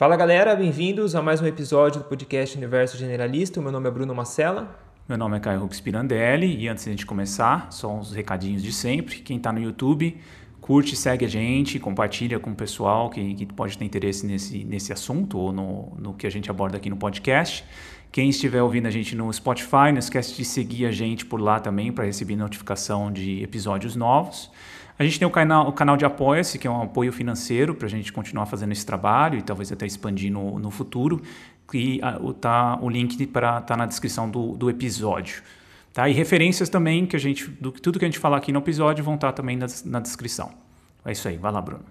Fala galera, bem-vindos a mais um episódio do podcast Universo Generalista. Meu nome é Bruno Macella. Meu nome é Caio Rux Pirandelli e antes de a gente começar, só uns recadinhos de sempre. Quem está no YouTube, curte, segue a gente, compartilha com o pessoal que, que pode ter interesse nesse, nesse assunto ou no, no que a gente aborda aqui no podcast. Quem estiver ouvindo a gente no Spotify, não esquece de seguir a gente por lá também para receber notificação de episódios novos. A gente tem o canal, o canal de Apoia-se, que é um apoio financeiro para a gente continuar fazendo esse trabalho e talvez até expandir no, no futuro. E a, o, tá, o link para tá na descrição do, do episódio. Tá? E referências também, que a gente, do, tudo que a gente falar aqui no episódio vão estar tá também na, na descrição. É isso aí, vai lá, Bruno.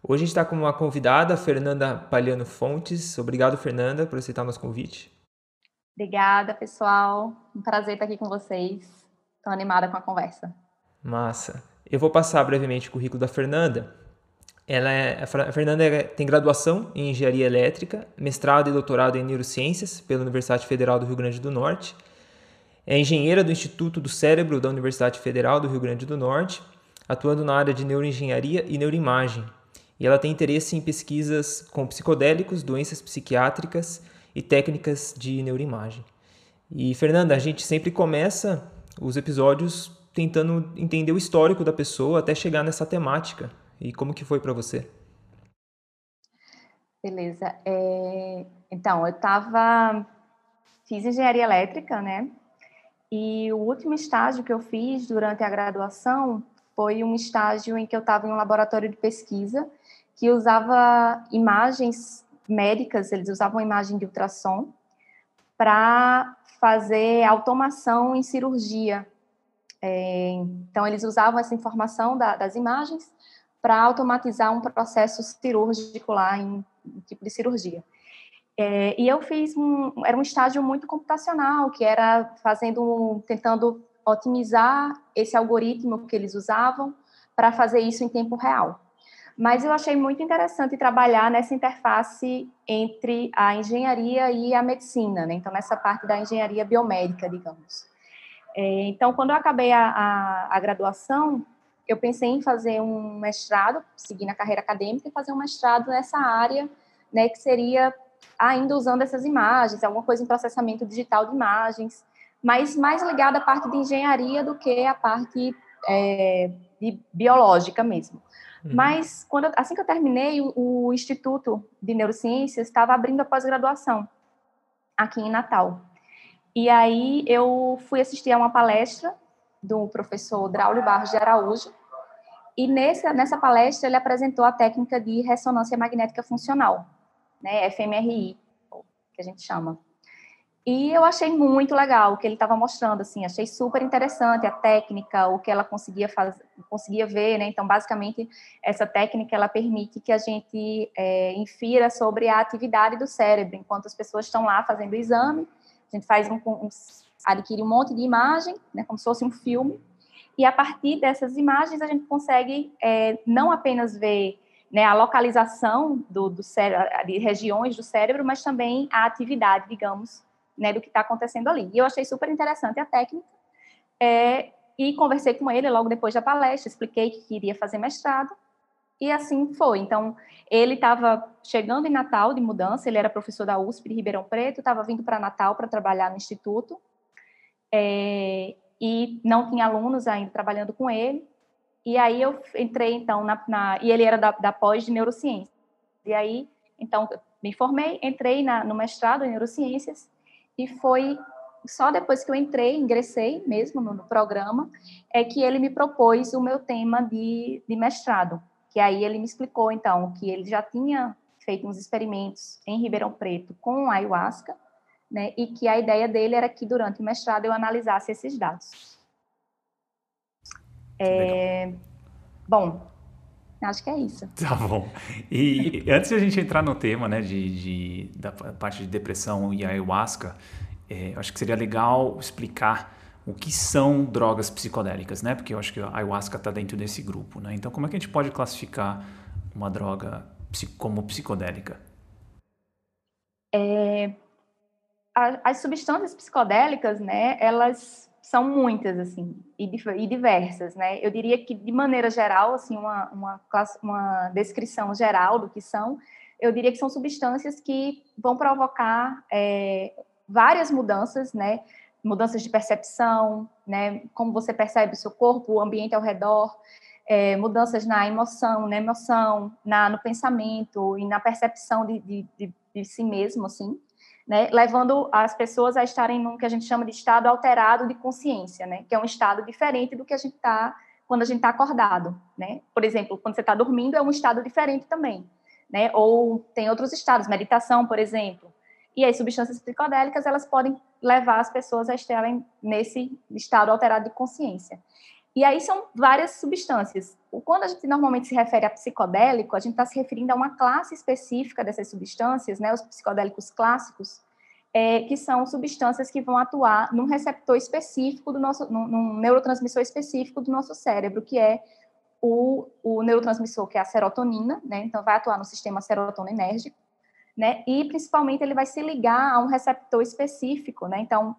Hoje a gente está com uma convidada, Fernanda Palhano Fontes. Obrigado, Fernanda, por aceitar o nosso convite. Obrigada, pessoal. Um prazer estar aqui com vocês. Estou animada com a conversa. Massa. Eu vou passar brevemente o currículo da Fernanda. Ela é, a Fernanda é, tem graduação em Engenharia Elétrica, mestrado e doutorado em Neurociências pela Universidade Federal do Rio Grande do Norte. É engenheira do Instituto do Cérebro da Universidade Federal do Rio Grande do Norte, atuando na área de neuroengenharia e neuroimagem. E ela tem interesse em pesquisas com psicodélicos, doenças psiquiátricas e técnicas de neuroimagem. E Fernanda, a gente sempre começa os episódios tentando entender o histórico da pessoa até chegar nessa temática. E como que foi para você? Beleza. É... Então, eu estava... Fiz engenharia elétrica, né? E o último estágio que eu fiz durante a graduação foi um estágio em que eu estava em um laboratório de pesquisa que usava imagens médicas, eles usavam imagem de ultrassom para fazer automação em cirurgia. É, então, eles usavam essa informação da, das imagens para automatizar um processo cirúrgico lá em, em tipo de cirurgia. É, e eu fiz um, era um estágio muito computacional, que era fazendo, tentando otimizar esse algoritmo que eles usavam para fazer isso em tempo real. Mas eu achei muito interessante trabalhar nessa interface entre a engenharia e a medicina, né? então nessa parte da engenharia biomédica, digamos. É, então, quando eu acabei a, a, a, graduação, eu pensei em fazer um mestrado, seguir na carreira acadêmica e fazer um mestrado nessa área, né, que seria ainda usando essas imagens, alguma coisa em processamento digital de imagens, mas mais ligada à parte de engenharia do que à parte é, de biológica mesmo. Uhum. Mas quando, assim que eu terminei, o, o Instituto de Neurociências estava abrindo a pós-graduação aqui em Natal. E aí eu fui assistir a uma palestra do professor Draulio Barros de Araújo, e nessa, nessa palestra ele apresentou a técnica de ressonância magnética funcional, né, FMRI, que a gente chama. E eu achei muito legal o que ele estava mostrando, assim, achei super interessante a técnica, o que ela conseguia fazer, conseguia ver, né? Então, basicamente, essa técnica ela permite que a gente é, infira sobre a atividade do cérebro enquanto as pessoas estão lá fazendo o exame a gente faz um, um, adquire um monte de imagem, né, como se fosse um filme, e a partir dessas imagens a gente consegue é, não apenas ver né, a localização do, do cérebro, de regiões do cérebro, mas também a atividade, digamos, né, do que está acontecendo ali. E eu achei super interessante a técnica, é, e conversei com ele logo depois da palestra, expliquei que queria fazer mestrado, e assim foi. Então, ele estava chegando em Natal de mudança, ele era professor da USP de Ribeirão Preto, estava vindo para Natal para trabalhar no instituto, é, e não tinha alunos ainda trabalhando com ele. E aí eu entrei, então, na, na e ele era da, da pós de neurociência. E aí, então, me formei, entrei na, no mestrado em neurociências, e foi só depois que eu entrei, ingressei mesmo no, no programa, é que ele me propôs o meu tema de, de mestrado, que aí ele me explicou, então, que ele já tinha feito uns experimentos em Ribeirão Preto com ayahuasca, né, e que a ideia dele era que durante o mestrado eu analisasse esses dados. É, bom, acho que é isso. Tá bom. E antes de a gente entrar no tema, né, de, de da parte de depressão e ayahuasca, é, acho que seria legal explicar o que são drogas psicodélicas, né? Porque eu acho que a ayahuasca está dentro desse grupo, né? Então, como é que a gente pode classificar uma droga como psicodélica? É, as substâncias psicodélicas, né? Elas são muitas, assim, e, e, diversas, né? Eu diria que, de maneira geral, assim, uma, uma, uma descrição geral do que são eu diria que são substâncias que vão provocar é, várias mudanças, né? Mudanças de percepção, né? Como você percebe o seu corpo, o ambiente ao redor, é, mudanças na emoção, na emoção, na, no pensamento e na percepção de, de, de, de si mesmo, assim, né? Levando as pessoas a estarem num que a gente chama de estado alterado de consciência, né? Que é um estado diferente do que a gente está quando a gente está acordado, né? Por exemplo, quando você está dormindo é um estado diferente também, né? Ou tem outros estados, meditação, por exemplo. E as substâncias psicodélicas, elas podem levar as pessoas a estarem nesse estado alterado de consciência. E aí são várias substâncias. Quando a gente normalmente se refere a psicodélico, a gente está se referindo a uma classe específica dessas substâncias, né? Os psicodélicos clássicos, é, que são substâncias que vão atuar num receptor específico do nosso, num, num neurotransmissor específico do nosso cérebro, que é o, o neurotransmissor que é a serotonina, né? Então vai atuar no sistema serotoninérgico, né? E principalmente ele vai se ligar a um receptor específico, né? Então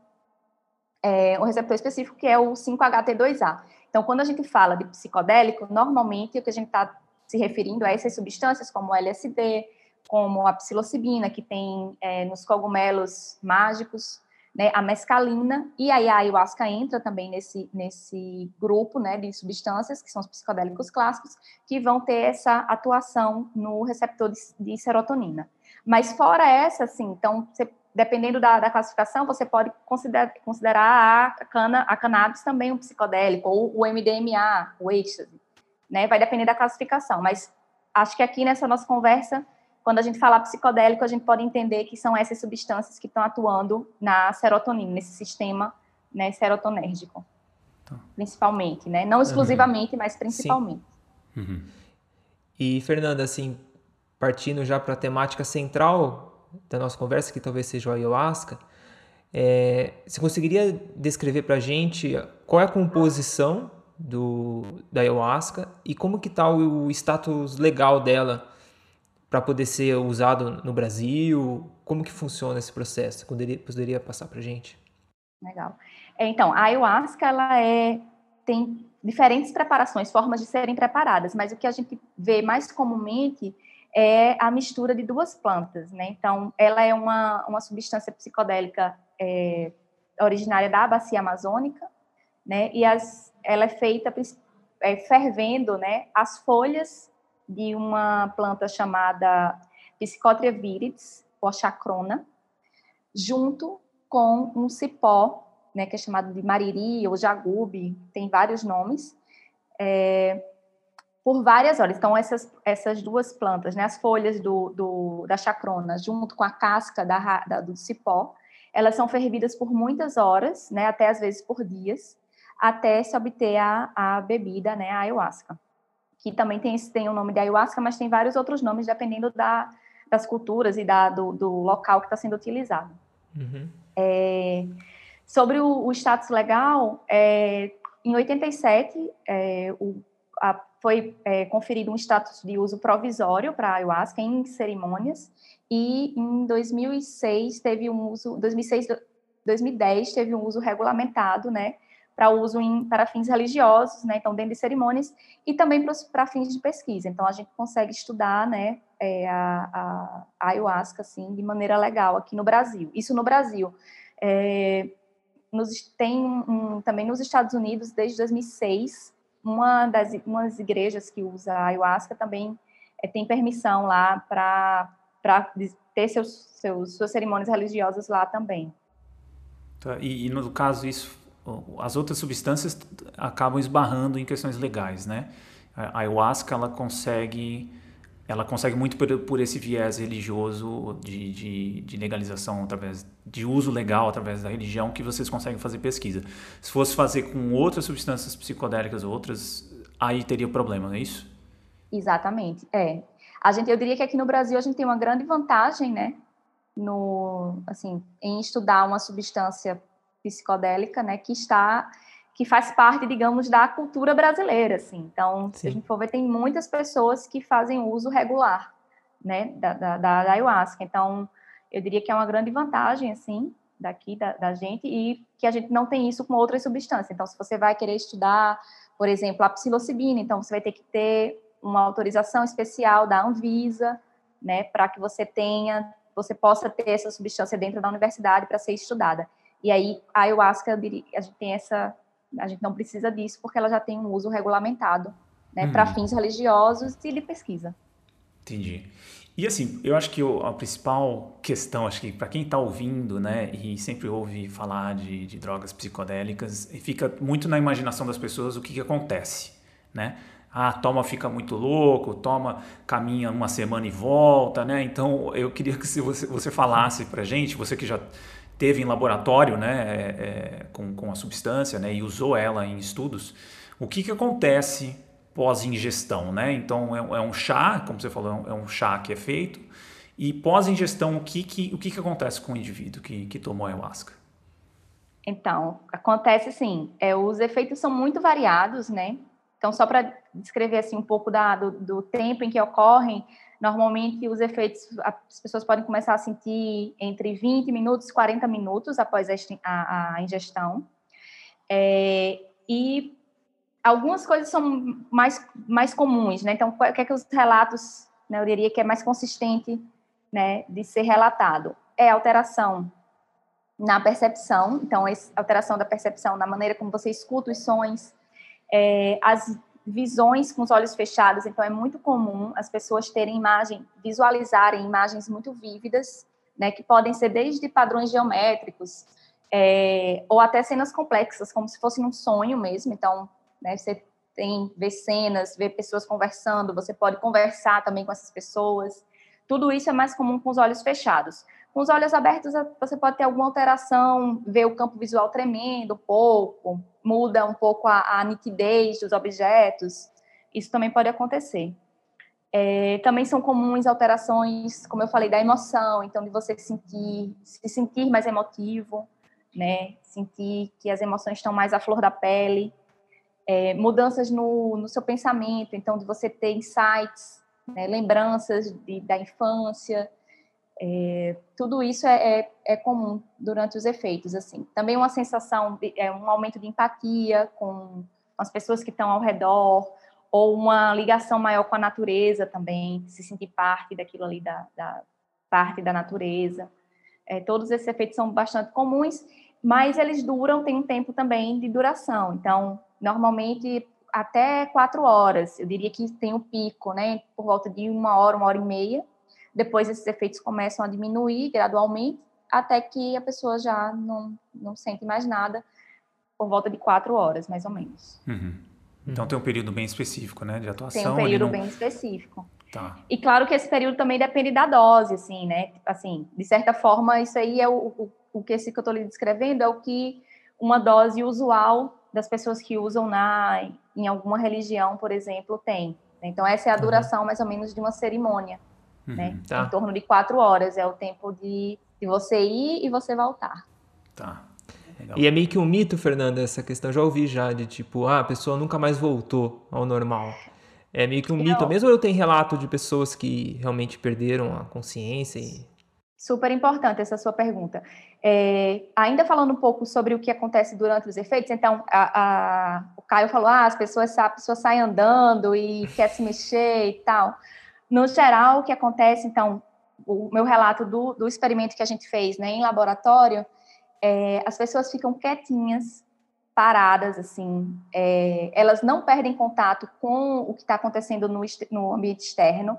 é, um receptor específico que é o 5-HT2A. Então, quando a gente fala de psicodélico, normalmente o que a gente está se referindo a essas substâncias como o LSD, como a psilocibina, que tem é, nos cogumelos mágicos, né, a mescalina, e aí a ayahuasca entra também nesse, nesse grupo né, de substâncias, que são os psicodélicos clássicos, que vão ter essa atuação no receptor de, de serotonina. Mas fora essa, assim, então, você, dependendo da, da, classificação, você pode considerar, considerar a, cana, a cannabis também um psicodélico, ou o MDMA, o êxtase, né? Vai depender da classificação, mas acho que aqui nessa nossa conversa quando a gente fala psicodélico, a gente pode entender que são essas substâncias que estão atuando na serotonina, nesse sistema né, serotonérgico, tá. principalmente, né? Não exclusivamente, uhum. mas principalmente. Uhum. E, Fernanda, assim, partindo já para a temática central da nossa conversa, que talvez seja o ayahuasca, é, você conseguiria descrever para a gente qual é a composição do, da ayahuasca e como que está o status legal dela para poder ser usado no Brasil? Como que funciona esse processo? Poderia, poderia passar para a gente? Legal. É, então, a ayahuasca ela é, tem diferentes preparações, formas de serem preparadas, mas o que a gente vê mais comumente é a mistura de duas plantas, né? Então, ela é uma, uma substância psicodélica é, originária da bacia amazônica, né? E as, ela é feita é, fervendo, né? As folhas de uma planta chamada Psychotria viridis, ou chacrona, junto com um cipó, né, que é chamado de mariri ou jagube, tem vários nomes, é, por várias horas. Então, essas, essas duas plantas, né, as folhas do, do, da chacrona, junto com a casca da, da, do cipó, elas são fervidas por muitas horas, né, até às vezes por dias, até se obter a, a bebida, né, a ayahuasca que também tem, tem o nome de ayahuasca, mas tem vários outros nomes dependendo da, das culturas e da, do, do local que está sendo utilizado. Uhum. É, sobre o, o, status legal, é, em 87 é, o, a, foi é, conferido um status de uso provisório para a ayahuasca em cerimônias e em 2006 teve um uso, 2006, 2010 teve um uso regulamentado, né, para uso em, para fins religiosos, né, então dentro de cerimônias, e também para fins de pesquisa. Então a gente consegue estudar, né, é, a, a, a, ayahuasca assim de maneira legal aqui no Brasil. Isso no Brasil. É, nos, tem um, também nos Estados Unidos desde 2006 uma das, uma das igrejas que usa a ayahuasca também é, tem permissão lá para ter seus, seus, suas cerimônias religiosas lá também. Tá, e, e, no caso isso as outras substâncias acabam esbarrando em questões legais, né? A ayahuasca ela consegue ela consegue muito por, por esse viés religioso de, de, de, legalização através de uso legal através da religião que vocês conseguem fazer pesquisa. Se fosse fazer com outras substâncias psicodélicas outras, aí teria problema, não é isso? Exatamente, é. A gente, eu diria que aqui no Brasil a gente tem uma grande vantagem, né, no, assim, em estudar uma substância psicodélica, né, que está que faz parte, digamos, da cultura brasileira, assim. Então, Sim. se a gente for ver, tem muitas pessoas que fazem uso regular, né, da, da, da ayahuasca. Então, eu diria que é uma grande vantagem, assim, daqui da, da, gente e que a gente não tem isso com outras substâncias. Então, se você vai querer estudar, por exemplo, a psilocibina, então você vai ter que ter uma autorização especial da Anvisa, né, para que você tenha, você possa ter essa substância dentro da universidade para ser estudada. E aí a ayahuasca, a gente tem essa, a gente não precisa disso porque ela já tem um uso regulamentado, né, para uhum. fins religiosos e de pesquisa. Entendi. E assim, eu acho que a principal questão, acho que para quem está ouvindo, né, e sempre ouve falar de, de drogas psicodélicas, fica muito na imaginação das pessoas o que, que acontece, né? Ah, toma, fica muito louco, toma, caminha uma semana e volta, né? Então, eu queria que você, você falasse para gente, você que já teve em laboratório, né, é, é, com, com a substância, né, e usou ela em estudos, o que, que acontece pós-ingestão, né? Então é, é, um chá, como você falou, é um chá que é feito. E pós-ingestão, o que, que, o que, que acontece com o indivíduo que, que tomou ayahuasca? Então, acontece assim, é, os efeitos são muito variados, né? Então, só para descrever assim um pouco da, do, do, tempo em que ocorrem, normalmente os efeitos, as pessoas podem começar a sentir entre 20 minutos e 40 minutos após a, a, ingestão. É, e algumas coisas são mais, mais comuns, né? Então, o que é que os relatos, né, eu diria que é mais consistente, né, de ser relatado? É alteração na percepção, então, alteração da percepção na maneira como você escuta os sons, é, as visões com os olhos fechados, então é muito comum as pessoas terem imagem, visualizarem imagens muito vívidas, né, que podem ser desde padrões geométricos, é, ou até cenas complexas, como se fosse um sonho mesmo, então né? Você tem ver cenas, ver pessoas conversando, você pode conversar também com essas pessoas. Tudo isso é mais comum com os olhos fechados. Com os olhos abertos, você pode ter alguma alteração, ver o campo visual tremendo um pouco, muda um pouco a, a nitidez dos objetos. Isso também pode acontecer. É, também são comuns alterações, como eu falei, da emoção, então de você sentir, se sentir mais emotivo, né? Sentir que as emoções estão mais à flor da pele é, mudanças no, no seu pensamento, então de você ter insights, né, lembranças de, da infância, é, tudo isso é, é, é, comum durante os efeitos, assim. Também uma sensação, de, é, um aumento de empatia com as pessoas que estão ao redor, ou uma ligação maior com a natureza também, se sentir parte daquilo ali, da, da parte da natureza. É, todos esses efeitos são bastante comuns, mas eles duram, tem um tempo também de duração. Então, normalmente até quatro horas. Eu diria que tem um pico, né? Por volta de uma hora, uma hora e meia. Depois esses efeitos começam a diminuir gradualmente, até que a pessoa já não, não sente mais nada, por volta de quatro horas, mais ou menos. Uhum. Então tem um período bem específico, né, de atuação. Tem um período bem específico. Tá. E claro que esse período também depende da dose, assim, né? Assim, de certa forma, isso aí é o, o, o que esse que eu estou lhe descrevendo é o que uma dose usual das pessoas que usam na em alguma religião, por exemplo, tem. Então essa é a uhum. duração uhum. mais ou menos de uma cerimônia, uhum, né? Tá. Em torno de quatro horas é o tempo de, de você ir e você voltar. Tá. Legal. E é meio que um mito, Fernanda, essa questão. Já ouvi já de tipo, ah, a pessoa nunca mais voltou ao normal. É meio que um mito. Mesmo eu tenho relato de pessoas que realmente perderam a consciência e Super importante essa sua pergunta. É, ainda falando um pouco sobre o que acontece durante os efeitos, então, a, a, o Caio falou, ah, as pessoas, a pessoa sai andando e quer se mexer e tal. No geral, o que acontece, então, o meu relato do, do experimento que a gente fez né, em laboratório, é, as pessoas ficam quietinhas, paradas, assim, é, elas não perdem contato com o que está acontecendo no, no ambiente externo,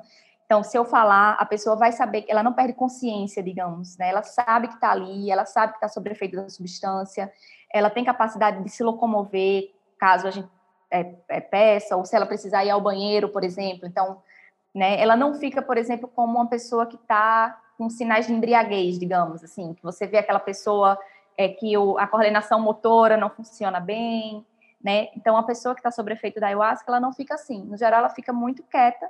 então, se eu falar, a pessoa vai saber ela não perde consciência, digamos, né? Ela sabe que está ali, ela sabe que está sob efeito da substância, ela tem capacidade de se locomover, caso a gente é, é, peça, ou se ela precisar ir ao banheiro, por exemplo. Então, né? Ela não fica, por exemplo, como uma pessoa que está com sinais de embriaguez, digamos, assim, que você vê aquela pessoa é, que o, a coordenação motora não funciona bem, né? Então, a pessoa que está sob efeito da ayahuasca, ela não fica assim. No geral, ela fica muito quieta,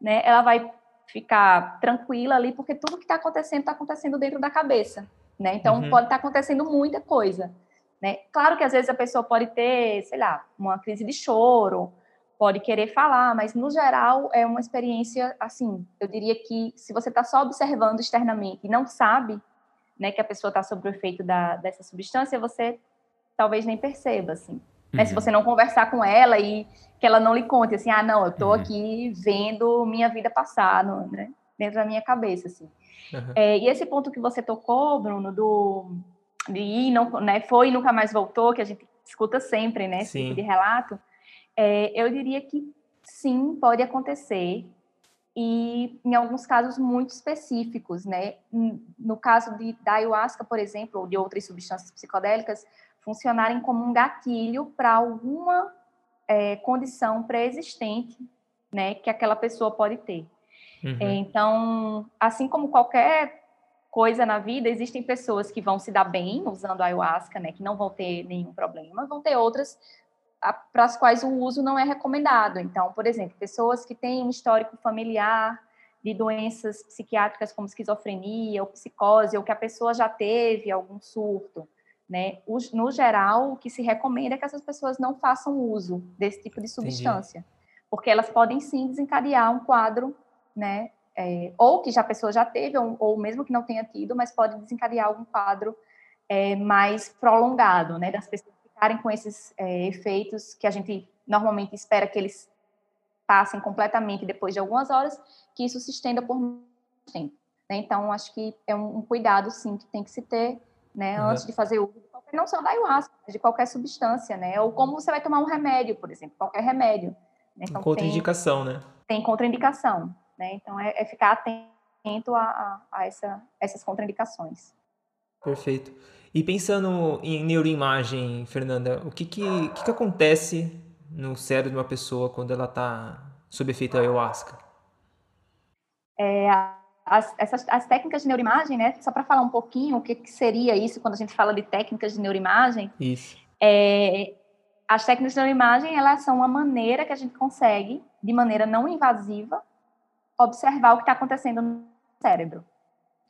né? Ela vai ficar tranquila ali, porque tudo que está acontecendo está acontecendo dentro da cabeça, né? Então uhum. pode estar tá acontecendo muita coisa, né? Claro que às vezes a pessoa pode ter, sei lá, uma crise de choro, pode querer falar, mas no geral é uma experiência assim. Eu diria que se você está só observando externamente e não sabe, né, que a pessoa está sob o efeito da, dessa substância, você talvez nem perceba, assim. Uhum. Né? Se uhum. você não conversar com ela e que ela não lhe conte assim, ah, não, eu estou uhum. aqui vendo minha vida passar, não, né? dentro da minha cabeça, assim. Uhum. É, e esse ponto que você tocou, Bruno, do de ir, não, né, foi e nunca mais voltou, que a gente escuta sempre, né, esse tipo de relato, é, eu diria que sim, pode acontecer, e em alguns casos muito específicos, né? No caso de, da ayahuasca, por exemplo, ou de outras substâncias psicodélicas, funcionarem como um gatilho para alguma é, condição pré-existente, né, que aquela pessoa pode ter. Uhum. É, então, assim como qualquer coisa na vida, existem pessoas que vão se dar bem usando a ayahuasca, né, que não vão ter nenhum problema, vão ter outras para as quais o uso não é recomendado. Então, por exemplo, pessoas que têm um histórico familiar de doenças psiquiátricas como esquizofrenia ou psicose, ou que a pessoa já teve algum surto, né? No geral, o que se recomenda é que essas pessoas não façam uso desse tipo de substância, Entendi. porque elas podem sim desencadear um quadro, né? É, ou que já a pessoa já teve, ou, ou, mesmo que não tenha tido, mas pode desencadear algum quadro é, mais prolongado, né? Das pessoas ficarem com esses é, efeitos que a gente normalmente espera que eles passem completamente depois de algumas horas, que isso se estenda por muito tempo. Né? Então, acho que é um, um, cuidado, sim, que tem que se ter né, uhum. antes de fazer uso, não só da ayahuasca, mas de qualquer substância, né? Ou como você vai tomar um remédio, por exemplo, qualquer remédio. Né? Então, contraindicação, tem, né? Tem contraindicação, né? Então, é, é ficar atento a, a, a essa, essas contraindicações. Perfeito. E pensando em neuroimagem, Fernanda, o que que, que, que acontece no cérebro de uma pessoa quando ela está sob efeito ayahuasca? É, as, essas, as técnicas de neuroimagem, né? Só para falar um pouquinho o que, que, seria isso quando a gente fala de técnicas de neuroimagem. Isso. É, as técnicas de neuroimagem, elas são uma maneira que a gente consegue, de maneira não invasiva, observar o que está acontecendo no cérebro.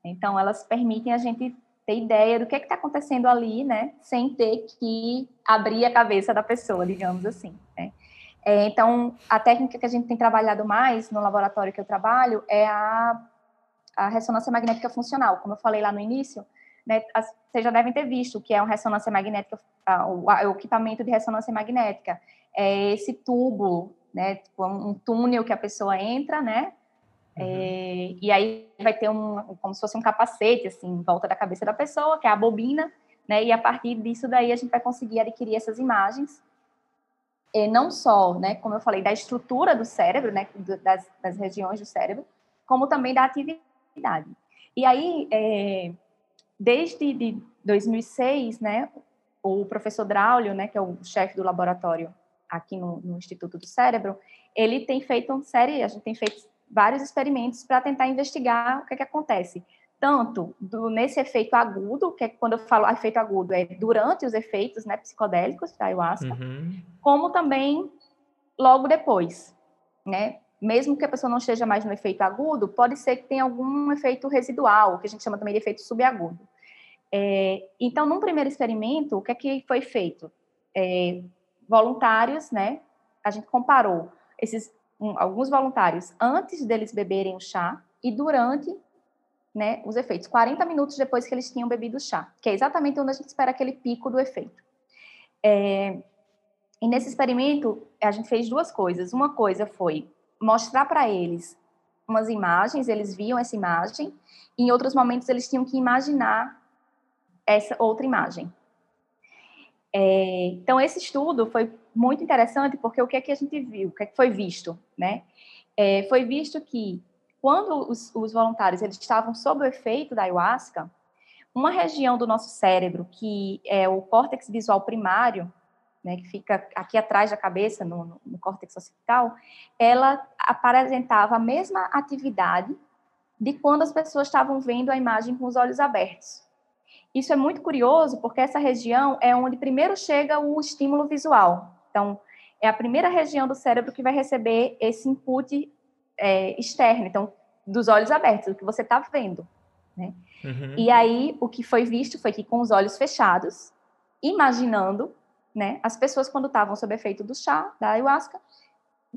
Então, elas permitem a gente ter ideia do que está acontecendo ali, né, sem ter que abrir a cabeça da pessoa, digamos assim. Né? É, então, a técnica que a gente tem trabalhado mais no laboratório que eu trabalho é a, a ressonância magnética funcional. Como eu falei lá no início, né, as, vocês já devem ter visto o que é uma ressonância magnética, a, o, a, o, equipamento de ressonância magnética. É esse tubo, né, tipo um, um túnel que a pessoa entra, né, Uhum. É, e aí vai ter um, como se fosse um capacete, assim, em volta da cabeça da pessoa, que é a bobina, né? E a partir disso daí a gente vai conseguir adquirir essas imagens, e não só, né, como eu falei, da estrutura do cérebro, né, das, das regiões do cérebro, como também da atividade. E aí, é, desde de 2006, né, o professor Draulio, né, que é o chefe do laboratório aqui no, no Instituto do Cérebro, ele tem feito uma série, a gente tem feito vários experimentos para tentar investigar o que, é que acontece. Tanto do, nesse efeito agudo, que é quando eu falo efeito agudo, é durante os efeitos né, psicodélicos da ayahuasca, uhum. como também logo depois, né? Mesmo que a pessoa não esteja mais no efeito agudo, pode ser que tenha algum efeito residual, que a gente chama também de efeito subagudo. É, então, num primeiro experimento, o que é que foi feito? É, voluntários, né? A gente comparou esses um, alguns voluntários antes deles beberem o chá e durante né, os efeitos, 40 minutos depois que eles tinham bebido o chá, que é exatamente onde a gente espera aquele pico do efeito. É, e nesse experimento, a gente fez duas coisas. Uma coisa foi mostrar para eles umas imagens, eles viam essa imagem, e em outros momentos eles tinham que imaginar essa outra imagem. É, então, esse estudo foi muito interessante porque o que é que a gente viu, o que é que foi visto, né? É, foi visto que quando os, os, voluntários eles estavam sob o efeito da ayahuasca, uma região do nosso cérebro, que é o córtex visual primário, né, que fica aqui atrás da cabeça, no, no, no córtex occipital, ela apresentava a mesma atividade de quando as pessoas estavam vendo a imagem com os olhos abertos. Isso é muito curioso, porque essa região é onde primeiro chega o estímulo visual. Então, é a primeira região do cérebro que vai receber esse input é, externo, então, dos olhos abertos, o que você está vendo. Né? Uhum. E aí, o que foi visto foi que com os olhos fechados, imaginando, né, as pessoas quando estavam sob efeito do chá, da ayahuasca,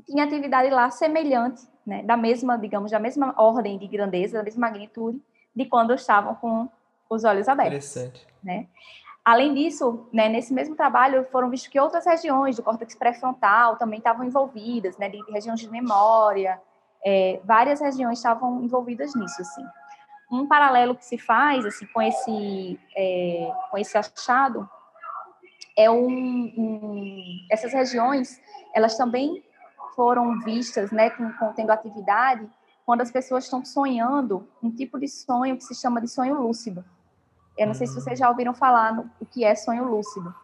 tinha atividade lá semelhante, né, da mesma, digamos, da mesma ordem de grandeza, da mesma magnitude, de quando estavam com os olhos abertos. Interessante. Né? Além disso, né, nesse mesmo trabalho foram vistos que outras regiões do córtex pré-frontal também estavam envolvidas, né, de regiões de memória, é, várias regiões estavam envolvidas nisso, assim. Um paralelo que se faz, assim, com esse, é, com esse achado é um, um, essas regiões, elas também foram vistas, né, com, com, tendo atividade, quando as pessoas estão sonhando um tipo de sonho que se chama de sonho lúcido. Eu não sei se vocês já ouviram falar no, o que é sonho lúcido.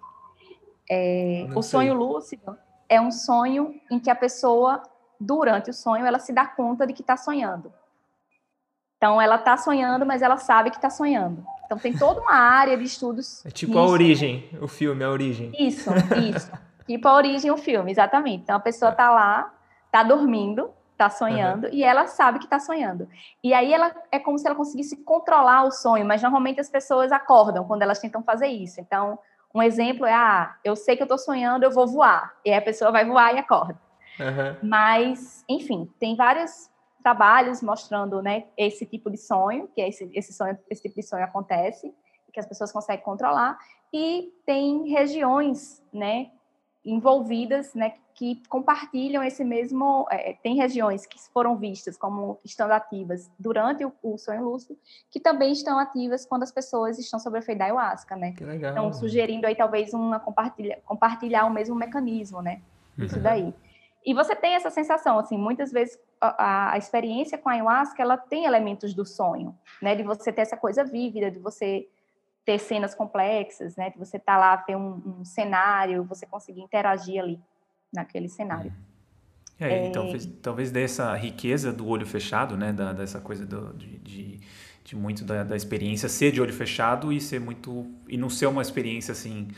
É, o sonho lúcido é um sonho em que a pessoa, durante o sonho, ela se dá conta de que está sonhando. Então, ela está sonhando, mas ela sabe que está sonhando. Então, tem toda uma área de estudos. É tipo a origem, o filme, a origem. Isso, isso. tipo a origem, o filme, exatamente. Então, a pessoa está lá, está dormindo, está sonhando uhum. e ela sabe que está sonhando. E aí ela é como se ela conseguisse controlar o sonho, mas normalmente as pessoas acordam quando elas tentam fazer isso. Então, um exemplo é: ah, eu sei que eu estou sonhando, eu vou voar. E aí a pessoa vai voar e acorda. Uhum. Mas, enfim, tem vários trabalhos mostrando né, esse tipo de sonho, que é esse, esse, sonho, esse tipo de sonho acontece, que as pessoas conseguem controlar, e tem regiões né, envolvidas, né, que compartilham esse mesmo. É, tem regiões que foram vistas como estando ativas durante o, o, sonho lúcido, que também estão ativas quando as pessoas estão sob efeito da ayahuasca, né? Que legal. Então, sugerindo aí talvez uma compartilha, compartilhar o mesmo mecanismo, né? Uhum. Isso daí. E você tem essa sensação, assim, muitas vezes a, a, experiência com a ayahuasca, ela tem elementos do sonho, né? De você ter essa coisa vívida, de você ter cenas complexas, né? De você estar tá lá, ter um, um, cenário, você conseguir interagir ali naquele cenário. É, é... talvez, talvez dessa riqueza do olho fechado, né? Da, dessa coisa do, de, de, de, muito da, da, experiência ser de olho fechado e ser muito e não ser uma experiência assim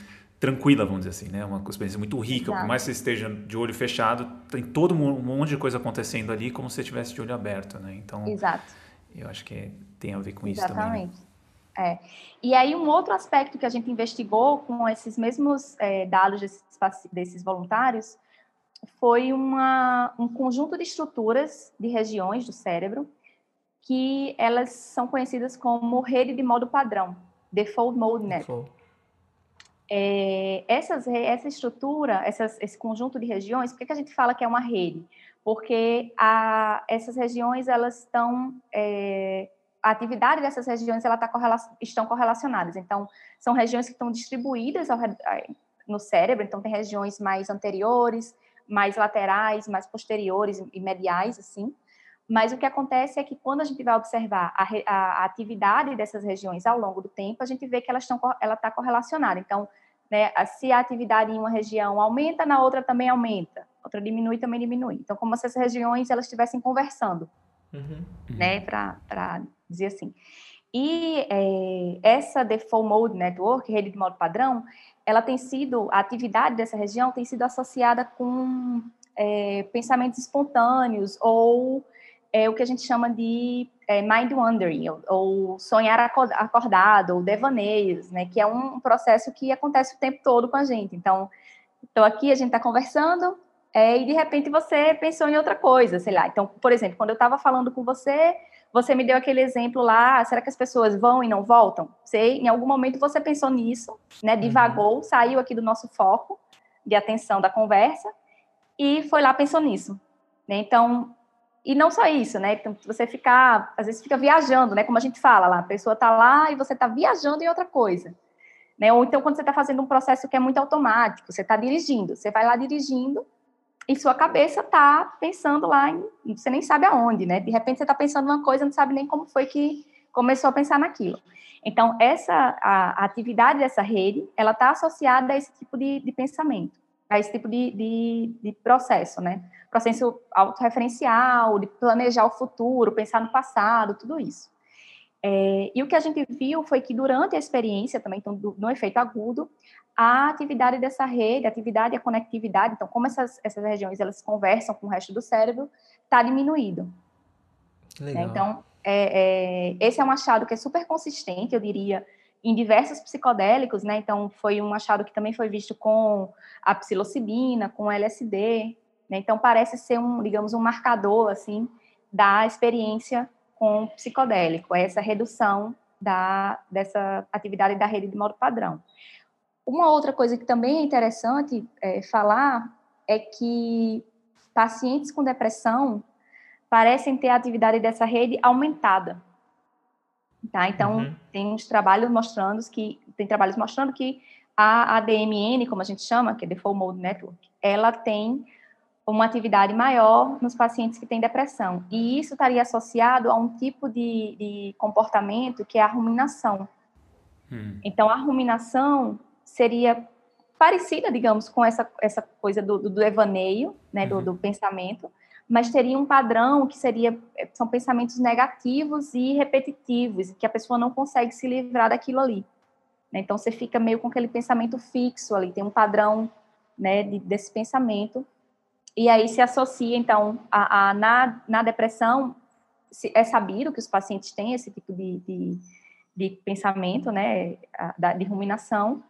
tranquila, vamos dizer assim, né? Uma experiência muito rica. Exato. Por mais que você esteja de olho fechado, tem todo um monte de coisa acontecendo ali, como se você estivesse de olho aberto, né? Então, Exato. eu acho que tem a ver com Exatamente. isso também. Né? É. E aí, um outro aspecto que a gente investigou com esses mesmos é, dados desses, desses, voluntários foi uma, um conjunto de estruturas de regiões do cérebro que elas são conhecidas como rede de modo padrão, Default Mode Network. É, essas, essa estrutura, essas, esse conjunto de regiões, por que, que a gente fala que é uma rede? Porque a, essas regiões elas estão é, a atividade dessas regiões ela tá correla estão correlacionadas. Então, são regiões que estão distribuídas ao, no cérebro, então tem regiões mais anteriores, mais laterais, mais posteriores e mediais, assim. Mas o que acontece é que quando a gente vai observar a, a, a atividade dessas regiões ao longo do tempo, a gente vê que elas estão, ela está correlacionada. Então, né, se a atividade em uma região aumenta, na outra também aumenta. Outra diminui, também diminui. Então, como se essas regiões elas estivessem conversando, uhum. né, para dizer assim. E é, essa Default Mode Network, rede de modo padrão, ela tem sido, a atividade dessa região tem sido associada com é, pensamentos espontâneos ou é, o que a gente chama de é, mind wandering, ou, ou, sonhar acordado, ou devaneios, né, que é um processo que acontece o tempo todo com a gente. Então, estou aqui, a gente está conversando, é, e de repente você pensou em outra coisa, sei lá. Então, por exemplo, quando eu estava falando com você, você me deu aquele exemplo lá, ah, será que as pessoas vão e não voltam? Sei, em algum momento você pensou nisso, né? Divagou, uhum. saiu aqui do nosso foco de atenção da conversa e foi lá pensou nisso. Né? Então, e não só isso, né? Então, você ficar, às vezes fica viajando, né? Como a gente fala lá, a pessoa está lá e você está viajando em outra coisa. Né? Ou então, quando você está fazendo um processo que é muito automático, você está dirigindo, você vai lá dirigindo e sua cabeça está pensando lá em, você nem sabe aonde, né? De repente você está pensando uma coisa, não sabe nem como foi que começou a pensar naquilo. Então, essa a, a atividade dessa rede, ela está associada a esse tipo de, de pensamento, a esse tipo de, de, de processo, né? Processo autorreferencial, de planejar o futuro, pensar no passado, tudo isso. É, e o que a gente viu foi que durante a experiência também, então, do, no efeito agudo, a atividade dessa rede, a atividade e a conectividade, então como essas, essas regiões elas conversam com o resto do cérebro, está diminuído. Né? Então, é, é, esse é um achado que é super consistente, eu diria, em diversos psicodélicos, né? Então, foi um achado que também foi visto com a psilocibina, com o LSD, né? Então, parece ser um, digamos, um marcador, assim, da experiência com psicodélico, essa redução da, dessa atividade da rede de modo padrão. Uma outra coisa que também é interessante é, falar é que pacientes com depressão, parecem ter a atividade dessa rede aumentada. Tá? Então, uhum. tem uns trabalhos mostrando que tem trabalhos mostrando que a ADMN, como a gente chama, que é Default Mode Network, ela tem uma atividade maior nos pacientes que têm depressão. E isso estaria associado a um tipo de, de comportamento que é a ruminação. Hum. Então, a ruminação seria parecida, digamos, com essa, essa coisa do, do devaneio, né, uhum. do, do, pensamento, mas teria um padrão que seria são pensamentos negativos e repetitivos, que a pessoa não consegue se livrar daquilo ali. Né? Então, você fica meio com aquele pensamento fixo ali, tem um padrão né, de, desse pensamento e aí se associa, então, a, a na, na depressão, se, é sabido que os pacientes têm esse tipo de, de, de pensamento, né, de ruminação,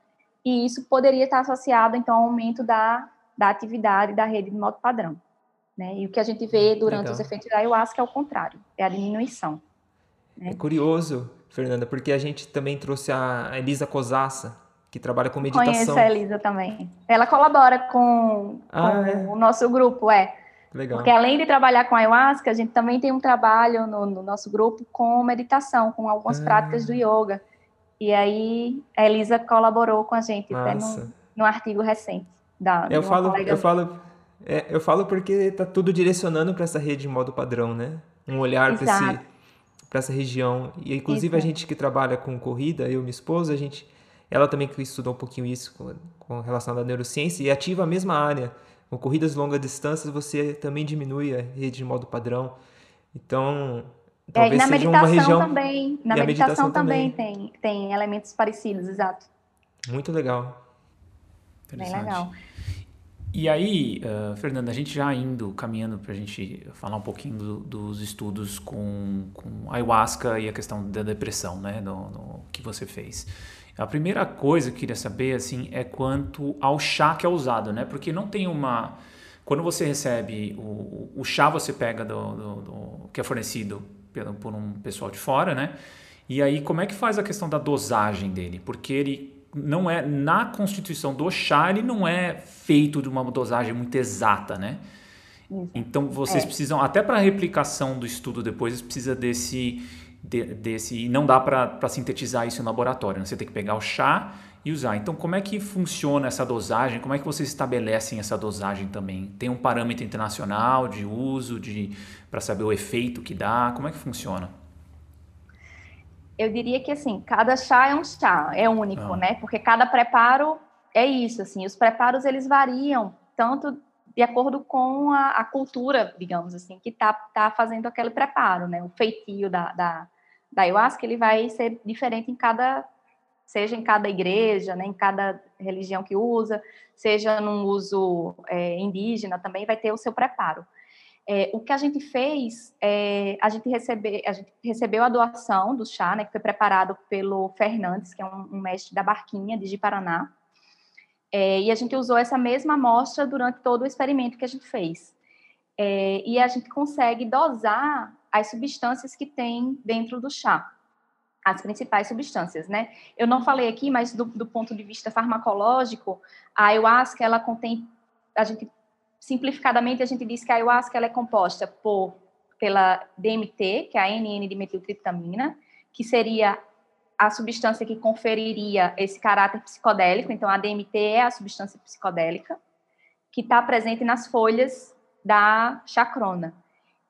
e isso poderia estar associado, então, ao aumento da, da atividade da rede de modo padrão. Né? E o que a gente vê durante Legal. os efeitos da ayahuasca é o contrário, é a diminuição. Né? É curioso, Fernanda, porque a gente também trouxe a Elisa Cosassa, que trabalha com meditação. Conheço a Elisa também. Ela colabora com, ah, com é? o nosso grupo, é. Legal. Porque além de trabalhar com ayahuasca, a gente também tem um trabalho no, no nosso grupo com meditação, com algumas ah. práticas do yoga. E aí a Elisa colaborou com a gente até no, no artigo recente da. Eu falo, eu falo, é, eu falo porque está tudo direcionando para essa rede de modo padrão, né? Um olhar para essa região. E inclusive Exato. a gente que trabalha com corrida, eu e minha esposa, a gente ela também estudou um pouquinho isso com, com relação à neurociência e ativa a mesma área. Com corridas longas distâncias, você também diminui a rede de modo padrão. Então, talvez é, e na seja uma região... Também, na meditação, meditação também, também tem, tem elementos parecidos, exato. Muito legal. Bem legal. E aí, uh, Fernanda, a gente já indo, caminhando para a gente falar um pouquinho do, dos estudos com, com ayahuasca e a questão da depressão, né, no, no que você fez. A primeira coisa que eu queria saber assim é quanto ao chá que é usado, né? Porque não tem uma quando você recebe o, o chá você pega do, do, do, que é fornecido pelo, por um pessoal de fora, né? E aí como é que faz a questão da dosagem dele? Porque ele não é na constituição do chá ele não é feito de uma dosagem muito exata, né? Então vocês é. precisam até para a replicação do estudo depois precisa desse de, desse. E não dá para sintetizar isso em laboratório. Né? Você tem que pegar o chá e usar. Então, como é que funciona essa dosagem? Como é que vocês estabelecem essa dosagem também? Tem um parâmetro internacional de uso, de para saber o efeito que dá? Como é que funciona? Eu diria que assim, cada chá é um chá, é único, ah. né? Porque cada preparo é isso, assim. Os preparos eles variam tanto de acordo com a, a cultura, digamos assim, que está tá fazendo aquele preparo, né? O feitio da, da, da ayahuasca, ele vai ser diferente em cada, seja em cada igreja, né? Em cada religião que usa, seja num uso é, indígena, também vai ter o seu preparo. É, o que a gente fez, é, a, gente recebe, a gente recebeu a doação do chá, né, que foi preparado pelo Fernandes, que é um, um mestre da Barquinha, de Paraná, é, e a gente usou essa mesma amostra durante todo o experimento que a gente fez. É, e a gente consegue dosar as substâncias que tem dentro do chá, as principais substâncias, né? Eu não falei aqui, mas do, do ponto de vista farmacológico, a ayahuasca, ela contém, a gente, simplificadamente, a gente diz que a ayahuasca, ela é composta por, pela DMT, que é a NN-dimetiltriptamina, que seria a substância que conferiria esse caráter psicodélico, então a DMT é a substância psicodélica, que está presente nas folhas da chacrona.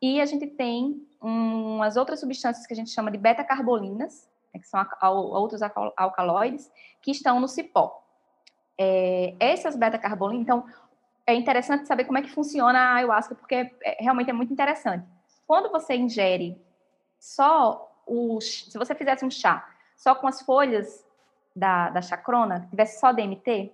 E a gente tem umas outras substâncias que a gente chama de beta-carbolinas, né, que são outros alcaloides, que estão no cipó. É, essas beta-carbolinas, então, é interessante saber como é que funciona a ayahuasca, porque é, realmente é muito interessante. Quando você ingere só os... Se você fizesse um chá só com as folhas da, da chacrona, tivesse só DMT,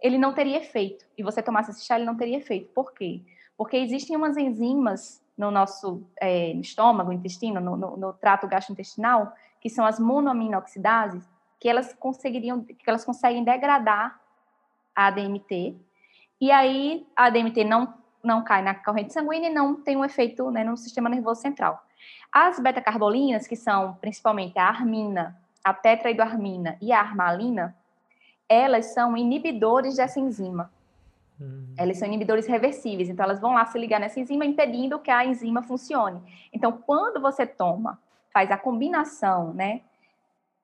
ele não teria efeito. E você tomasse esse chá, ele não teria efeito. Por quê? Porque existem umas enzimas no nosso é, estômago, intestino, no, no, no, trato gastrointestinal, que são as monoaminoxidases, que elas conseguiriam, que elas conseguem degradar a DMT. E aí a DMT não não cai na corrente sanguínea e não tem um efeito né, no sistema nervoso central. As beta-carbolinas, que são principalmente a armina, a tetrahidroarmina e a armalina, elas são inibidores dessa enzima. Hum. Elas são inibidores reversíveis, então elas vão lá se ligar nessa enzima, impedindo que a enzima funcione. Então, quando você toma, faz a combinação, né?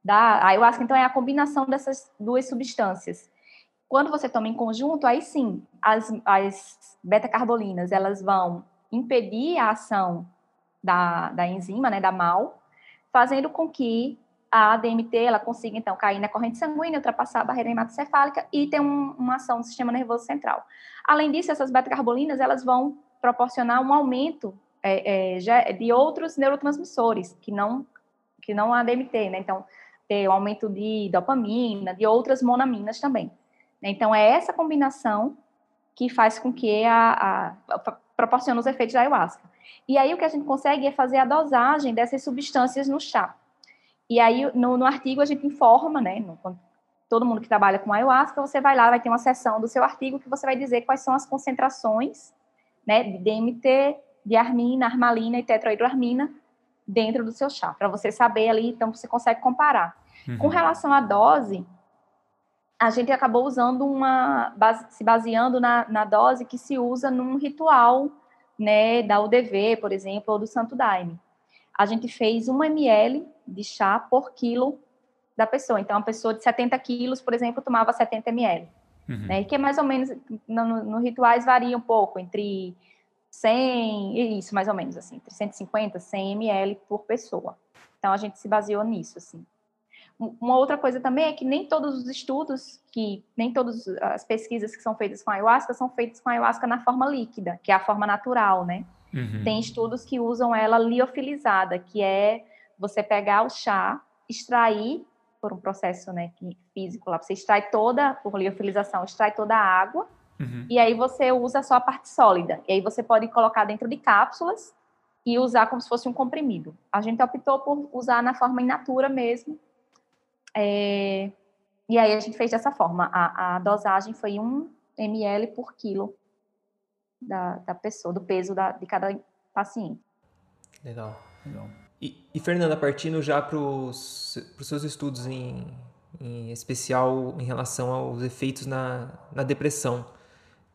Da ayahuasca, então, é a combinação dessas duas substâncias. Quando você toma em conjunto, aí sim, as, as beta-carbolinas, elas vão impedir a ação da, da enzima, né, da MAL, fazendo com que a DMT ela consiga, então, cair na corrente sanguínea, ultrapassar a barreira hematocefálica e ter um, uma ação do sistema nervoso central. Além disso, essas beta-carbolinas, elas vão proporcionar um aumento é, é, de outros neurotransmissores, que não, que não a DMT, né? Então, ter o um aumento de dopamina, de outras monaminas também. Então, é essa combinação que faz com que a, a, a proporciona os efeitos da ayahuasca. E aí, o que a gente consegue é fazer a dosagem dessas substâncias no chá. E aí, no, no artigo, a gente informa, né? No, todo mundo que trabalha com ayahuasca, você vai lá, vai ter uma seção do seu artigo que você vai dizer quais são as concentrações, né? De DMT, de armina, armalina e tetrahidroarmina dentro do seu chá, para você saber ali, então você consegue comparar. Uhum. Com relação à dose, a gente acabou usando uma, base, se baseando na, na dose que se usa num ritual, né, da UDV, por exemplo, ou do Santo Daime a gente fez 1 ml de chá por quilo da pessoa. Então, uma pessoa de 70 quilos, por exemplo, tomava 70 ml. Uhum. Né? Que é mais ou menos, no, no, rituais varia um pouco, entre 100, e isso mais ou menos, assim, entre 150 e 100 ml por pessoa. Então, a gente se baseou nisso, assim. Uma outra coisa também é que nem todos os estudos, que nem todas as pesquisas que são feitas com ayahuasca são feitas com ayahuasca na forma líquida, que é a forma natural, né? Uhum. Tem estudos que usam ela liofilizada, que é você pegar o chá, extrair por um processo né, físico lá, você extrai toda, por liofilização, extrai toda a água, uhum. e aí você usa só a parte sólida. E aí você pode colocar dentro de cápsulas e usar como se fosse um comprimido. A gente optou por usar na forma in natura mesmo. É... E aí a gente fez dessa forma. A, a dosagem foi 1 ml por quilo da, da pessoa, do peso da, de cada paciente. Legal. Legal. E, e Fernanda, partindo já para os seus estudos em, em especial em relação aos efeitos na, na depressão,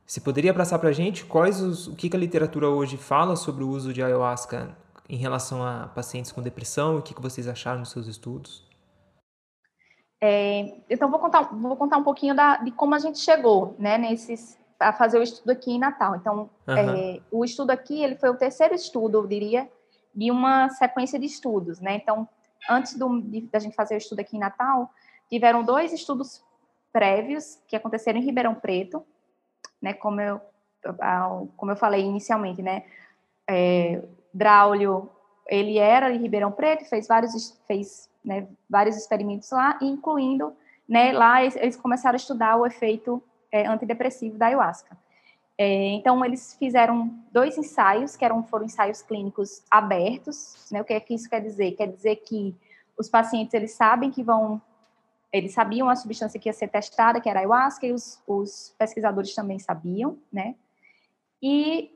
você poderia passar para a gente quais os, o que, que a literatura hoje fala sobre o uso de ayahuasca em relação a pacientes com depressão e o que, que vocês acharam nos seus estudos? É, então, vou contar, vou contar um pouquinho da, de como a gente chegou né, nesses, a fazer o estudo aqui em Natal. Então, uhum. é, o estudo aqui, ele foi o terceiro estudo, eu diria, de uma sequência de estudos, né? Então, antes do, de, da gente fazer o estudo aqui em Natal, tiveram dois estudos prévios que aconteceram em Ribeirão Preto, né? Como eu, como eu falei inicialmente, né? É, Braulio, ele era em Ribeirão Preto, fez vários, fez, né, vários experimentos lá, incluindo, né, lá eles, eles começaram a estudar o efeito é, antidepressivo da ayahuasca. É, então, eles fizeram dois ensaios, que eram, foram ensaios clínicos abertos. Né? O que é que isso quer dizer? Quer dizer que os pacientes, eles sabem que vão... Eles sabiam a substância que ia ser testada, que era ayahuasca, e os, os pesquisadores também sabiam, né? E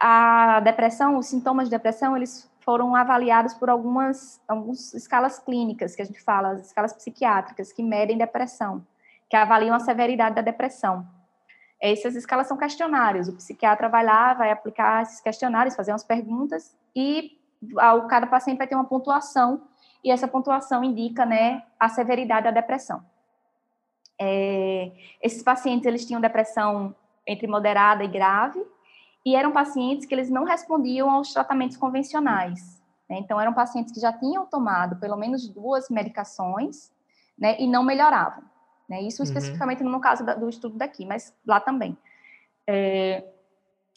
a depressão, os sintomas de depressão, eles foram avaliados por algumas, algumas escalas clínicas, que a gente fala, as escalas psiquiátricas, que medem depressão que avaliam a severidade da depressão. Essas escalas são questionários. O psiquiatra vai lá, vai aplicar esses questionários, fazer umas perguntas e o cada paciente vai ter uma pontuação e essa pontuação indica, né, a severidade da depressão. É, esses pacientes eles tinham depressão entre moderada e grave e eram pacientes que eles não respondiam aos tratamentos convencionais. Né? Então eram pacientes que já tinham tomado pelo menos duas medicações, né, e não melhoravam. Né? Isso uhum. especificamente no caso do estudo daqui, mas lá também. É,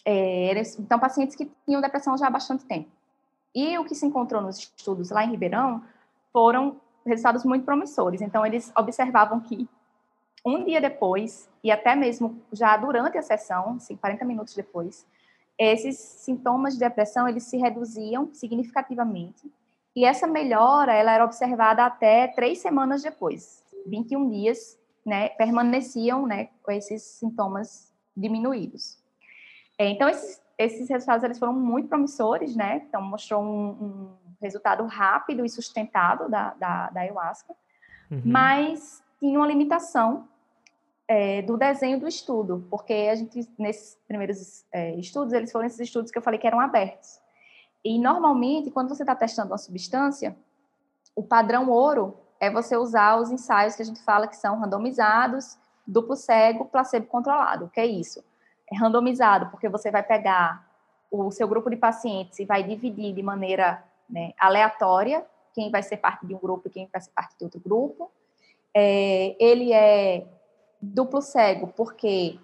é, então, pacientes que tinham depressão já há bastante tempo. E o que se encontrou nos estudos lá em Ribeirão foram resultados muito promissores. Então, eles observavam que um dia depois, e até mesmo já durante a sessão, assim, 40 minutos depois, esses sintomas de depressão eles se reduziam significativamente. E essa melhora ela era observada até três semanas depois. 21 dias, né, permaneciam, né, com esses sintomas diminuídos. É, então, esses, esses resultados eles foram muito promissores, né? Então, mostrou um, um resultado rápido e sustentado da, da, da ayahuasca, uhum. mas tinha uma limitação, é, do desenho do estudo, porque a gente, nesses primeiros é, estudos, eles foram esses estudos que eu falei que eram abertos. E, normalmente, quando você está testando uma substância, o padrão ouro é você usar os ensaios que a gente fala que são randomizados, duplo cego, placebo controlado. O que é isso? É randomizado, porque você vai pegar o seu grupo de pacientes e vai dividir de maneira né, aleatória quem vai ser parte de um grupo e quem vai ser parte de outro grupo. É, ele é duplo cego, porque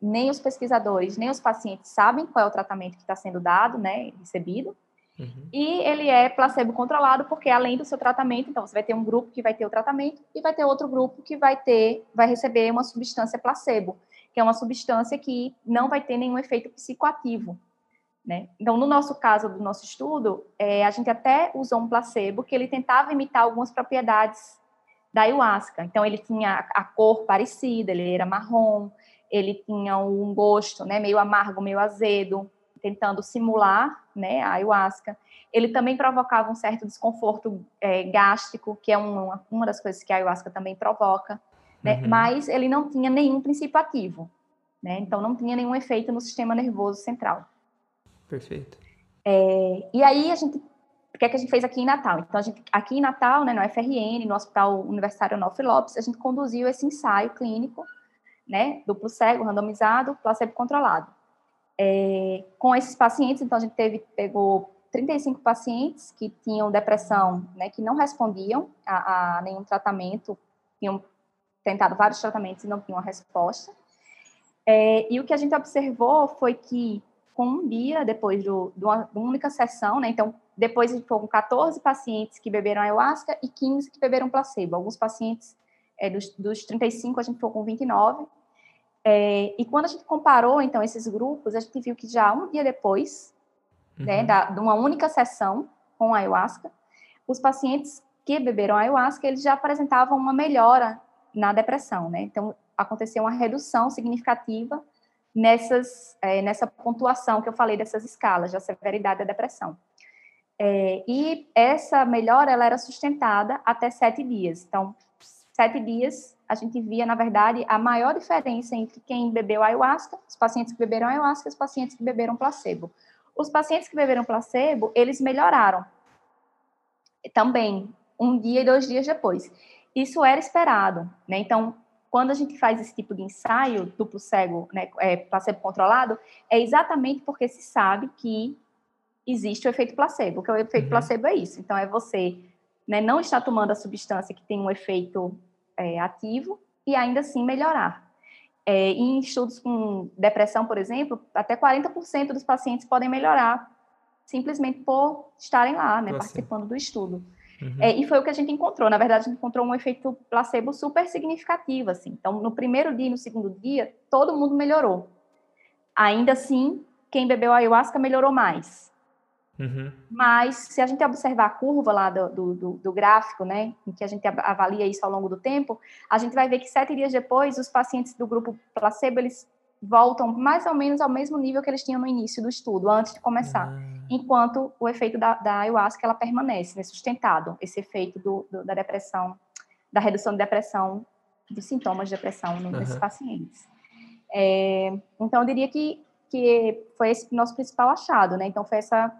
nem os pesquisadores, nem os pacientes sabem qual é o tratamento que está sendo dado, né, recebido. Uhum. E ele é placebo controlado, porque além do seu tratamento, então você vai ter um grupo que vai ter o tratamento e vai ter outro grupo que vai ter, vai receber uma substância placebo, que é uma substância que não vai ter nenhum efeito psicoativo. Né? Então, no nosso caso do nosso estudo, é, a gente até usou um placebo que ele tentava imitar algumas propriedades da ayahuasca. Então, ele tinha a cor parecida, ele era marrom, ele tinha um gosto né, meio amargo, meio azedo, tentando simular né, a ayahuasca. Ele também provocava um certo desconforto é, gástrico, que é uma, uma das coisas que a ayahuasca também provoca, né? uhum. mas ele não tinha nenhum princípio ativo. Né? Então, não tinha nenhum efeito no sistema nervoso central. Perfeito. É, e aí, a gente o que é que a gente fez aqui em Natal? Então, a gente, aqui em Natal, né, no FRN, no Hospital Universitário Onofre Lopes, a gente conduziu esse ensaio clínico, né, duplo cego, randomizado, placebo controlado. É, com esses pacientes, então, a gente teve, pegou 35 pacientes que tinham depressão, né, que não respondiam a, a nenhum tratamento, tinham tentado vários tratamentos e não tinham resposta. É, e o que a gente observou foi que, com um dia depois do, de, uma, de uma única sessão, né, então, depois com 14 pacientes que beberam ayahuasca e 15 que beberam placebo. Alguns pacientes, é, dos, dos 35, a gente ficou com 29. É, e quando a gente comparou, então, esses grupos, a gente viu que já um dia depois, né, uhum. né, da, de uma única sessão com ayahuasca, os pacientes que beberam ayahuasca, eles já apresentavam uma melhora na depressão, né? Então, aconteceu uma redução significativa nessas, é, nessa pontuação que eu falei dessas escalas da severidade da depressão. É, e essa melhora ela era sustentada até sete dias. Então, sete dias a gente via, na verdade, a maior diferença entre quem bebeu ayahuasca, os pacientes que beberam ayahuasca e os pacientes que beberam placebo. Os pacientes que beberam placebo, eles melhoraram também, um dia e dois dias depois. Isso era esperado, né? Então, quando a gente faz esse tipo de ensaio duplo cego, né, é, placebo controlado, é exatamente porque se sabe que existe o efeito placebo, que o efeito uhum. placebo é isso. Então, é você né, não estar tomando a substância que tem um efeito é, ativo e ainda assim melhorar. É, em estudos com depressão, por exemplo, até 40% dos pacientes podem melhorar simplesmente por estarem lá, né, participando do estudo. Uhum. É, e foi o que a gente encontrou. Na verdade, a gente encontrou um efeito placebo super significativo. Assim. Então, no primeiro dia e no segundo dia, todo mundo melhorou. Ainda assim, quem bebeu ayahuasca melhorou mais. Uhum. Mas, se a gente observar a curva lá do, do, do, gráfico, né, em que a gente avalia isso ao longo do tempo, a gente vai ver que sete dias depois, os pacientes do grupo placebo, eles voltam mais ou menos ao mesmo nível que eles tinham no início do estudo, antes de começar. Uhum. Enquanto o efeito da, da ayahuasca, ela permanece, né, sustentado, esse efeito do, do, da depressão, da redução de depressão, dos sintomas de depressão nesses uhum. pacientes. É, então, eu diria que, que foi esse nosso principal achado, né? Então, foi essa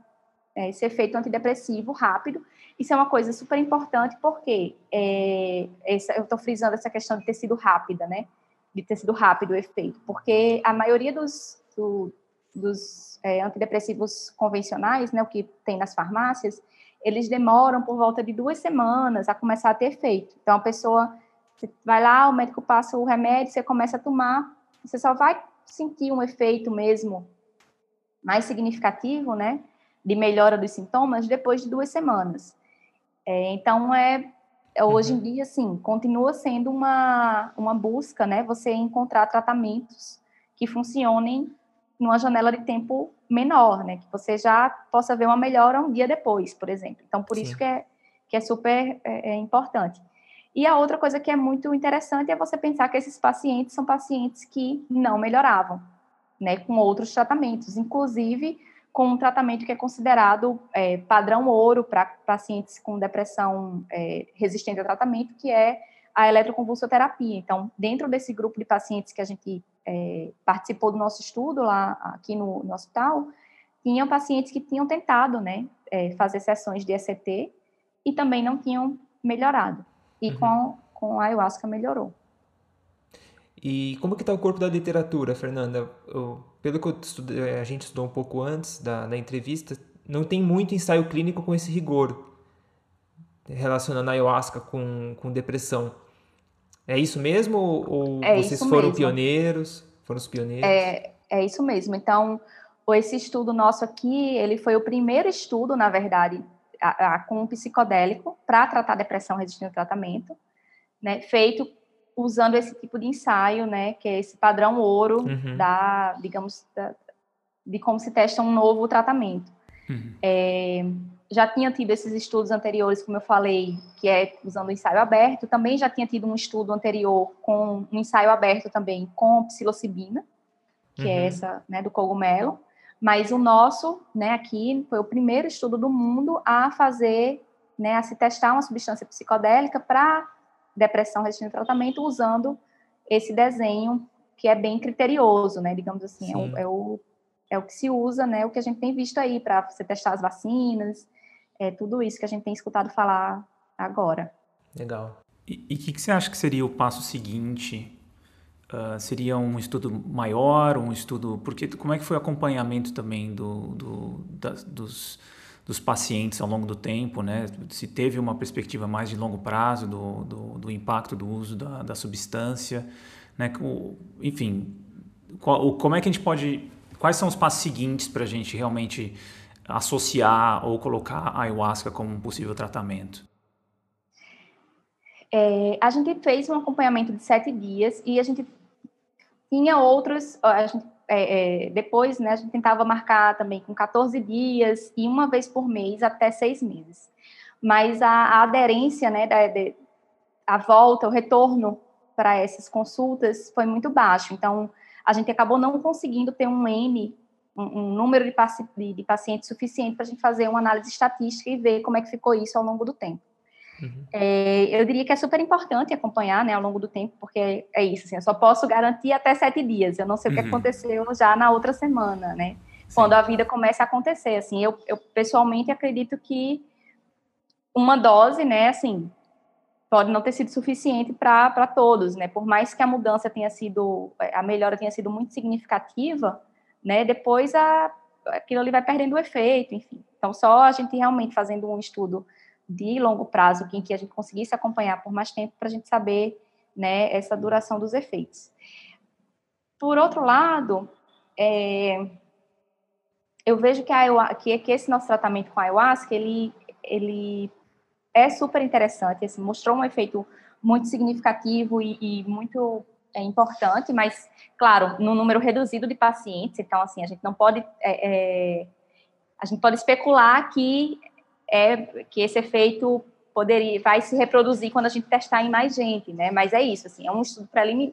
é, esse efeito antidepressivo rápido. Isso é uma coisa super importante porque é, essa, eu estou frisando essa questão de ter sido rápida, né? De ter sido rápido o efeito, porque a maioria dos, do, dos é, antidepressivos convencionais, né, o que tem nas farmácias, eles demoram por volta de duas semanas a começar a ter efeito. Então, a pessoa você vai lá, o médico passa o remédio, você começa a tomar, você só vai sentir um efeito mesmo mais significativo, né? De melhora dos sintomas depois de duas semanas. É, então, é, é hoje em uhum. dia, sim, continua sendo uma, uma busca, né? Você encontrar tratamentos que funcionem numa janela de tempo menor, né? Que você já possa ver uma melhora um dia depois, por exemplo. Então, por sim. isso que é, que é super é, é importante. E a outra coisa que é muito interessante é você pensar que esses pacientes são pacientes que não melhoravam, né? Com outros tratamentos, inclusive com um tratamento que é considerado é, padrão ouro para pacientes com depressão é, resistente ao tratamento, que é a eletroconvulsoterapia. Então, dentro desse grupo de pacientes que a gente é, participou do nosso estudo lá aqui no, no hospital, tinham pacientes que tinham tentado, né, é, fazer sessões de ECT e também não tinham melhorado. E uhum. com, com a ayahuasca melhorou. E como que está o corpo da literatura, Fernanda? Eu, pelo que estudei, a gente estudou um pouco antes da, da entrevista, não tem muito ensaio clínico com esse rigor, relacionando a ayahuasca com, com depressão. É isso mesmo ou é vocês foram mesmo. pioneiros? Foram os pioneiros? É, é isso mesmo. Então, esse estudo nosso aqui, ele foi o primeiro estudo, na verdade, a, a, com um psicodélico para tratar depressão resistente ao tratamento, né, feito usando esse tipo de ensaio, né, que é esse padrão ouro uhum. da, digamos, da, de como se testa um novo tratamento. Uhum. É, já tinha tido esses estudos anteriores, como eu falei, que é usando o ensaio aberto. Também já tinha tido um estudo anterior com um ensaio aberto também com psilocibina, que é uhum. é essa, né, do cogumelo. Mas o nosso, né, aqui foi o primeiro estudo do mundo a fazer, né, a se testar uma substância psicodélica para depressão resistente ao tratamento usando esse desenho que é bem criterioso, né, digamos assim, é o, é o, é o que se usa, né, o que a gente tem visto aí para você testar as vacinas, é tudo isso que a gente tem escutado falar agora. Legal. E o que, que, você acha que seria o passo seguinte? Uh, seria um estudo maior, um estudo... Porque como é que foi o acompanhamento também do, do das, dos, dos pacientes ao longo do tempo, né? Se teve uma perspectiva mais de longo prazo do, do, do impacto do uso da, da substância, né? O, enfim, qual, como é que a gente pode... Quais são os passos seguintes para a gente realmente associar ou colocar a ayahuasca como um possível tratamento? É, a gente fez um acompanhamento de sete dias e a gente tinha outros, a gente, é, é, depois, né, a gente tentava marcar também com 14 dias e uma vez por mês até seis meses. Mas a, a aderência, né, da, de, a volta, o retorno para essas consultas foi muito baixo. Então, a gente acabou não conseguindo ter um N um, um número de, paci de, de pacientes suficiente para a gente fazer uma análise estatística e ver como é que ficou isso ao longo do tempo. Uhum. É, eu diria que é super importante acompanhar né, ao longo do tempo, porque é isso, assim, eu só posso garantir até sete dias. Eu não sei uhum. o que uhum. aconteceu já na outra semana, né? Sim. Quando a vida começa a acontecer. Assim, eu, eu pessoalmente acredito que uma dose, né, assim, pode não ter sido suficiente para todos, né? Por mais que a mudança tenha sido, a melhora tenha sido muito significativa, né? Depois a, aquilo ali vai perdendo o efeito, enfim. Então, só a gente realmente fazendo um estudo de longo prazo, em que a gente conseguisse acompanhar por mais tempo, para a gente saber, né, essa duração dos efeitos. Por outro lado, é, eu vejo que, a, que, que esse nosso tratamento com a ayahuasca, ele, ele é super interessante, assim, mostrou um efeito muito significativo e, e muito é importante, mas, claro, no número reduzido de pacientes, então, assim, a gente não pode, é, é, a gente pode especular que, é, que esse efeito poderia, vai se reproduzir quando a gente testar em mais gente, né, mas é isso, assim, é um estudo,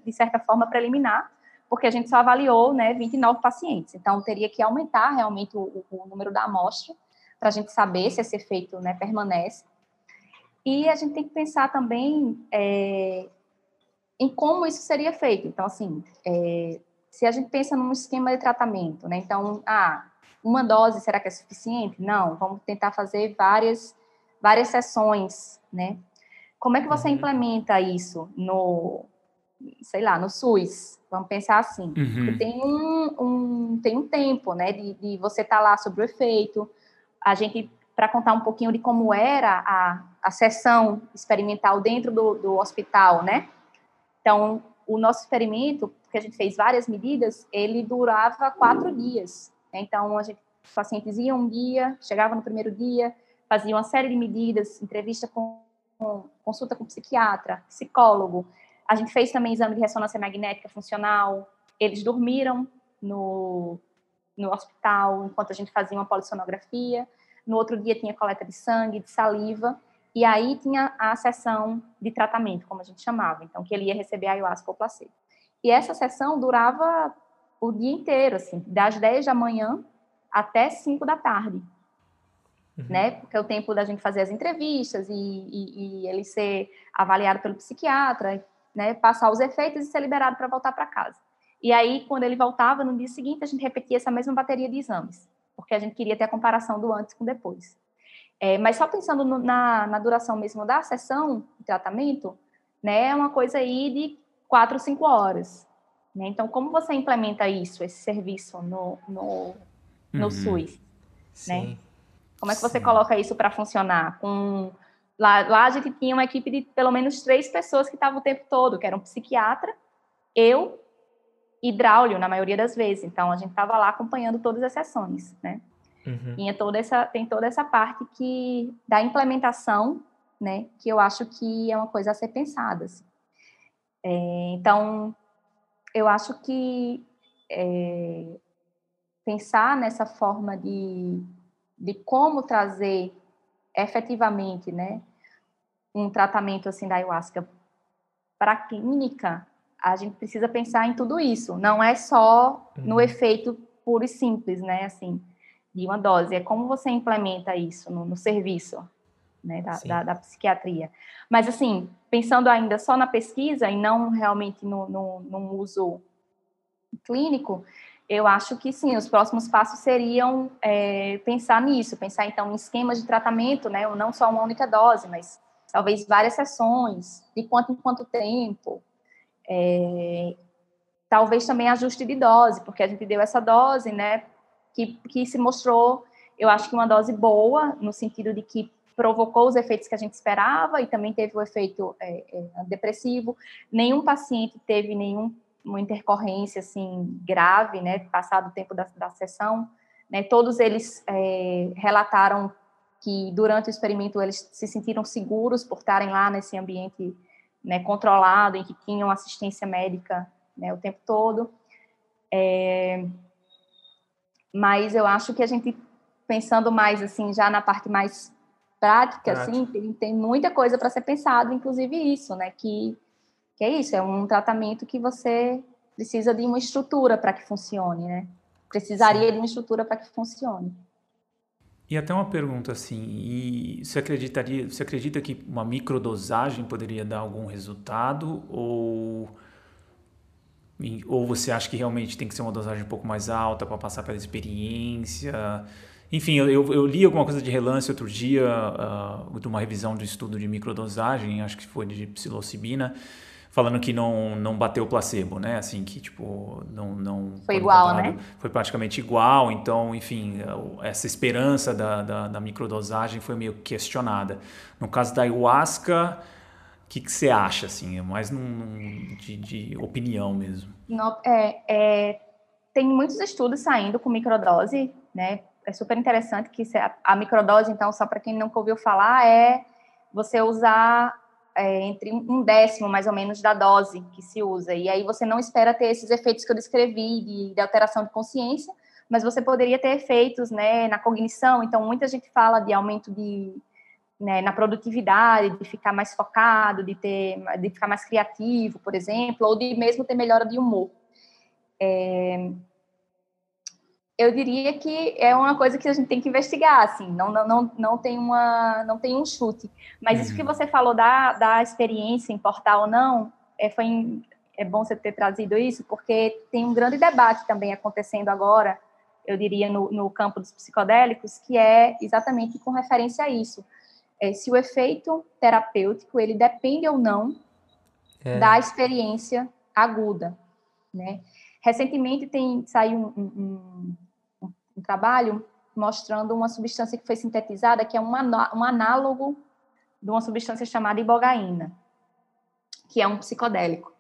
de certa forma, preliminar, porque a gente só avaliou, né, 29 pacientes, então teria que aumentar realmente o, o número da amostra, para a gente saber se esse efeito, né, permanece, e a gente tem que pensar também é, em como isso seria feito. Então, assim, é, se a gente pensa num esquema de tratamento, né? Então, ah, uma dose será que é suficiente? Não, vamos tentar fazer várias, várias sessões, né? Como é que você uhum. implementa isso no, sei lá, no SUS? Vamos pensar assim. Uhum. Tem um, um, tem um tempo, né, de, de você estar tá lá sobre o efeito. A gente, para contar um pouquinho de como era a, a sessão experimental dentro do, do hospital, né? Então, o nosso experimento, que a gente fez várias medidas, ele durava quatro dias. Então, a gente, os pacientes iam um dia, chegavam no primeiro dia, faziam uma série de medidas, entrevista com, com consulta com psiquiatra, psicólogo. A gente fez também exame de ressonância magnética funcional. Eles dormiram no, no hospital enquanto a gente fazia uma polissonografia. No outro dia tinha coleta de sangue, de saliva. E aí tinha a sessão de tratamento, como a gente chamava, então que ele ia receber ayahuasca ou placebo. E essa sessão durava o dia inteiro, assim, das 10 da manhã até 5 da tarde. uhum. né? Porque é o tempo da gente fazer as entrevistas e, e, e ele ser avaliado pelo psiquiatra, né? Passar os efeitos e ser liberado para voltar para casa. E aí, quando ele voltava, no dia seguinte, a gente repetia essa mesma bateria de exames, porque a gente queria ter a comparação do antes com depois. É, mas só pensando no, na, na, duração mesmo da sessão de tratamento, né, é uma coisa aí de quatro, cinco horas. Né? Então, como você implementa isso, esse serviço no, no, no uhum. SUS? Né? Como é que você Sim. coloca isso para funcionar? Com, lá, lá a gente tinha uma equipe de pelo menos três pessoas que estavam o tempo todo, que eram um psiquiatra, eu e hidráulio, na maioria das vezes. Então, a gente estava lá acompanhando todas as sessões, né? Uhum. Tinha toda essa, tem toda essa parte que da implementação, né? Que eu acho que é uma coisa a ser pensada. Assim. É, então, eu acho que é, pensar nessa forma de, de como trazer efetivamente, né, um tratamento assim da ayahuasca para a clínica, a gente precisa pensar em tudo isso. Não é só no uhum. efeito puro e simples, né, assim, de uma dose. É como você implementa isso no, no serviço, né, da, da, da, psiquiatria. Mas, assim, pensando ainda só na pesquisa e não realmente no, no, no uso clínico, eu acho que sim, os próximos passos seriam é, pensar nisso, pensar então em esquemas de tratamento, né, não só uma única dose, mas talvez várias sessões, de quanto em quanto tempo, é, talvez também ajuste de dose, porque a gente deu essa dose, né, que, que se mostrou, eu acho que uma dose boa, no sentido de que provocou os efeitos que a gente esperava e também teve o efeito é, é, depressivo. Nenhum paciente teve nenhuma intercorrência assim grave, né, passado o tempo da, da sessão. Né, todos eles é, relataram que durante o experimento eles se sentiram seguros por estarem lá nesse ambiente né, controlado, em que tinham assistência médica né, o tempo todo. É, mas eu acho que a gente pensando mais assim já na parte mais prática, assim, tem, tem muita coisa para ser pensado, inclusive isso, né? Que, que é isso, é um tratamento que você precisa de uma estrutura para que funcione, né? Precisaria Sim. de uma estrutura para que funcione. E até uma pergunta assim, e você acreditaria, você acredita que uma microdosagem poderia dar algum resultado ou ou você acha que realmente tem que ser uma dosagem um pouco mais alta para passar pela experiência? Enfim, eu, eu, li alguma coisa de relance outro dia, uh, de uma revisão do estudo de microdosagem, acho que foi de psilocibina, falando que não, não bateu o placebo, né? Assim, que tipo, não. não foi igual, né? Foi praticamente igual, então, enfim, essa esperança da, da, da microdosagem foi meio questionada. No caso da ayahuasca, o que, que você acha, assim? É mais num, num de, de, opinião mesmo. No, é, é, tem muitos estudos saindo com microdose, né? É super interessante que a microdose, então, só para quem nunca ouviu falar, é você usar é, entre um décimo, mais ou menos, da dose que se usa. E aí você não espera ter esses efeitos que eu descrevi de, de alteração de consciência, mas você poderia ter efeitos né, na cognição. Então, muita gente fala de aumento de, né, na produtividade, de ficar mais focado, de, ter, de ficar mais criativo, por exemplo, ou de mesmo ter melhora de humor. É, eu diria que é uma coisa que a gente tem que investigar, assim, não, não, não, não, tem, uma, não tem um chute. Mas uhum. isso que uhum. você falou da, da experiência, importar ou não, é, foi, é bom você ter trazido isso, porque tem um grande debate também acontecendo agora, eu diria, no, no campo dos psicodélicos, que é exatamente com referência a isso. É, se o efeito terapêutico, ele depende ou não é. da experiência aguda, né? Recentemente tem saiu um, um, um trabalho mostrando uma substância que foi sintetizada, que é um, um análogo de uma substância chamada ibogaína, que é um psicodélico.